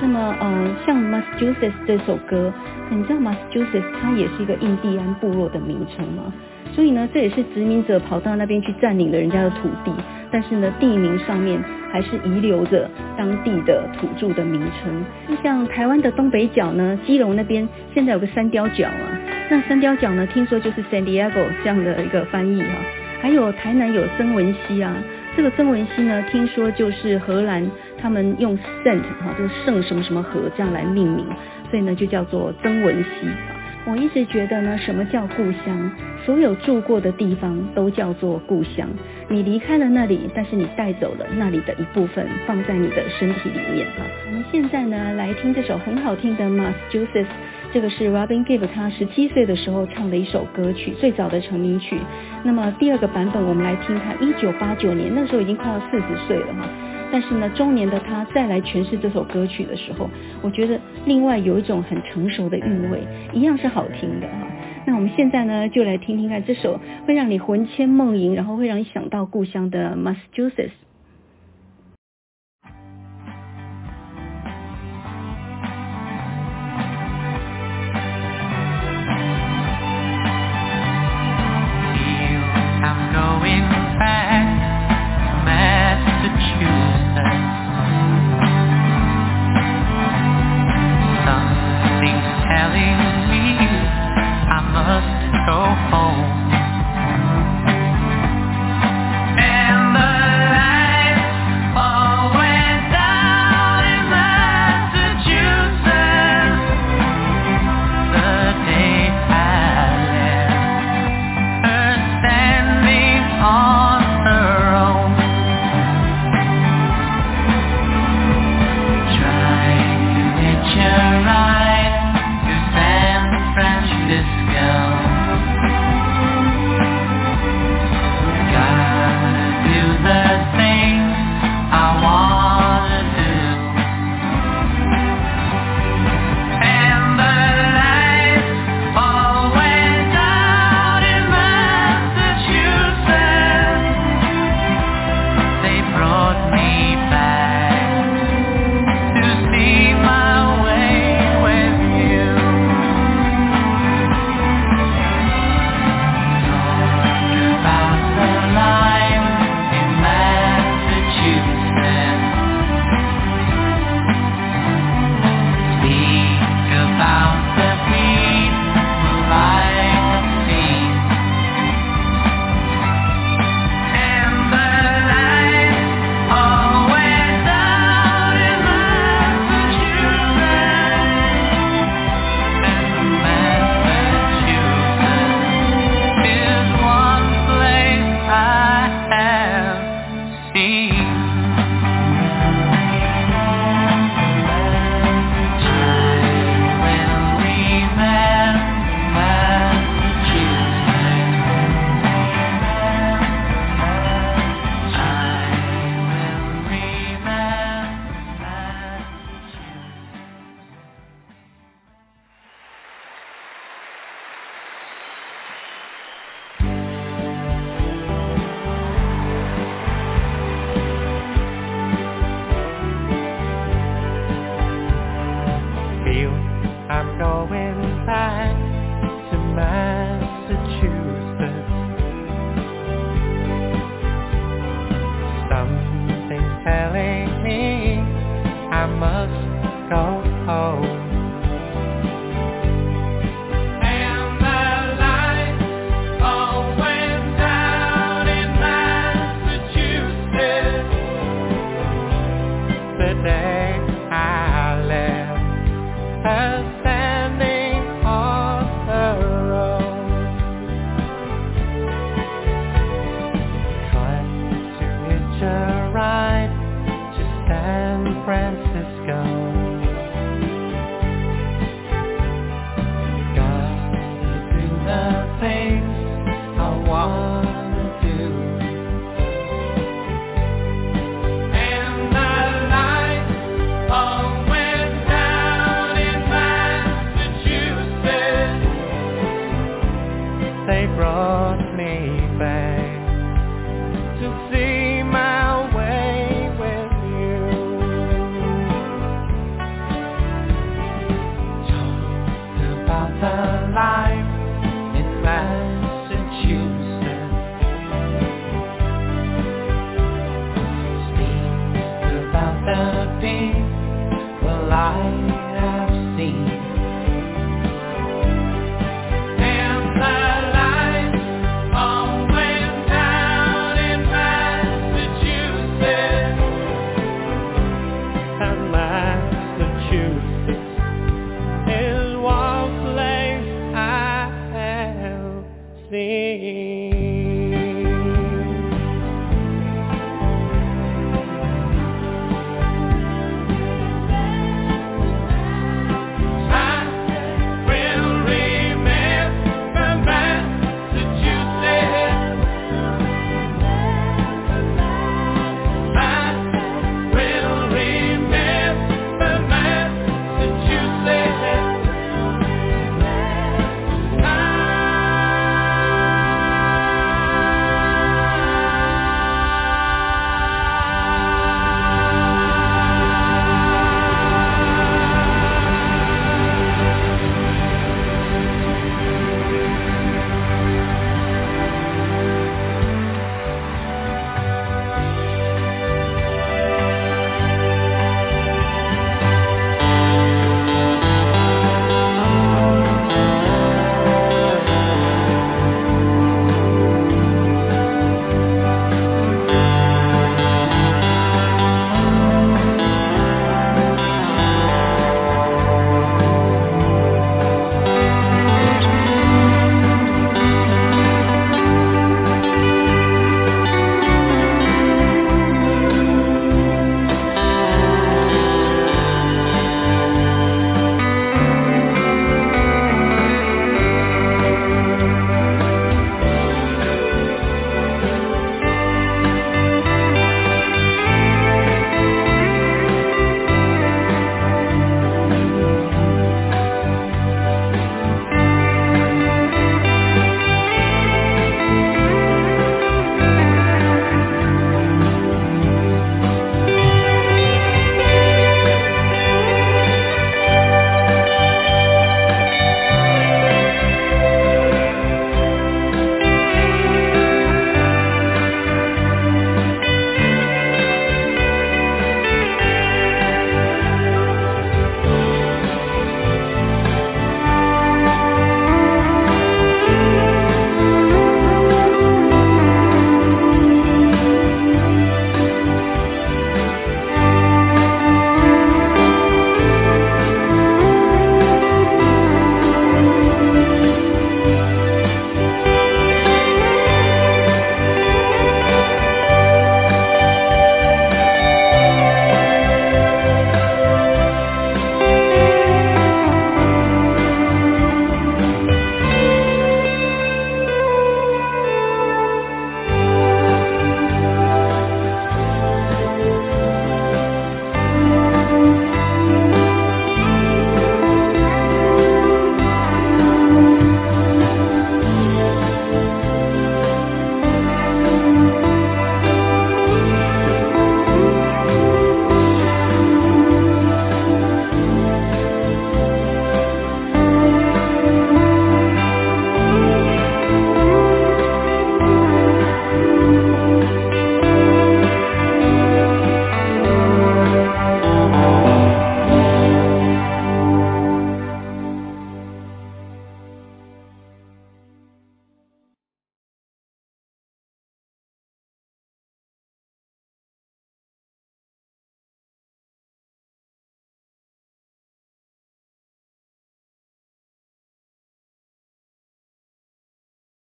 那么，呃，像 Massachusetts 这首歌，你知道 Massachusetts 它也是一个印第安部落的名称吗？所以呢，这也是殖民者跑到那边去占领了人家的土地，但是呢，地名上面还是遗留着当地的土著的名称。像台湾的东北角呢，基隆那边现在有个三雕角啊，那三雕角呢，听说就是 San Diego 这样的一个翻译哈。还有台南有曾文溪啊。这个曾文溪呢，听说就是荷兰他们用 Saint 哈，就是圣什么什么河这样来命名，所以呢就叫做曾文溪。我一直觉得呢，什么叫故乡？所有住过的地方都叫做故乡。你离开了那里，但是你带走了那里的一部分，放在你的身体里面啊。我们现在呢来听这首很好听的 Massachusetts。这个是 Robin Gibb 他十七岁的时候唱的一首歌曲，最早的成名曲。那么第二个版本，我们来听他一九八九年，那时候已经快要四十岁了哈。但是呢，中年的他再来诠释这首歌曲的时候，我觉得另外有一种很成熟的韵味，一样是好听的哈。那我们现在呢，就来听听看这首会让你魂牵梦萦，然后会让你想到故乡的 Massachusetts。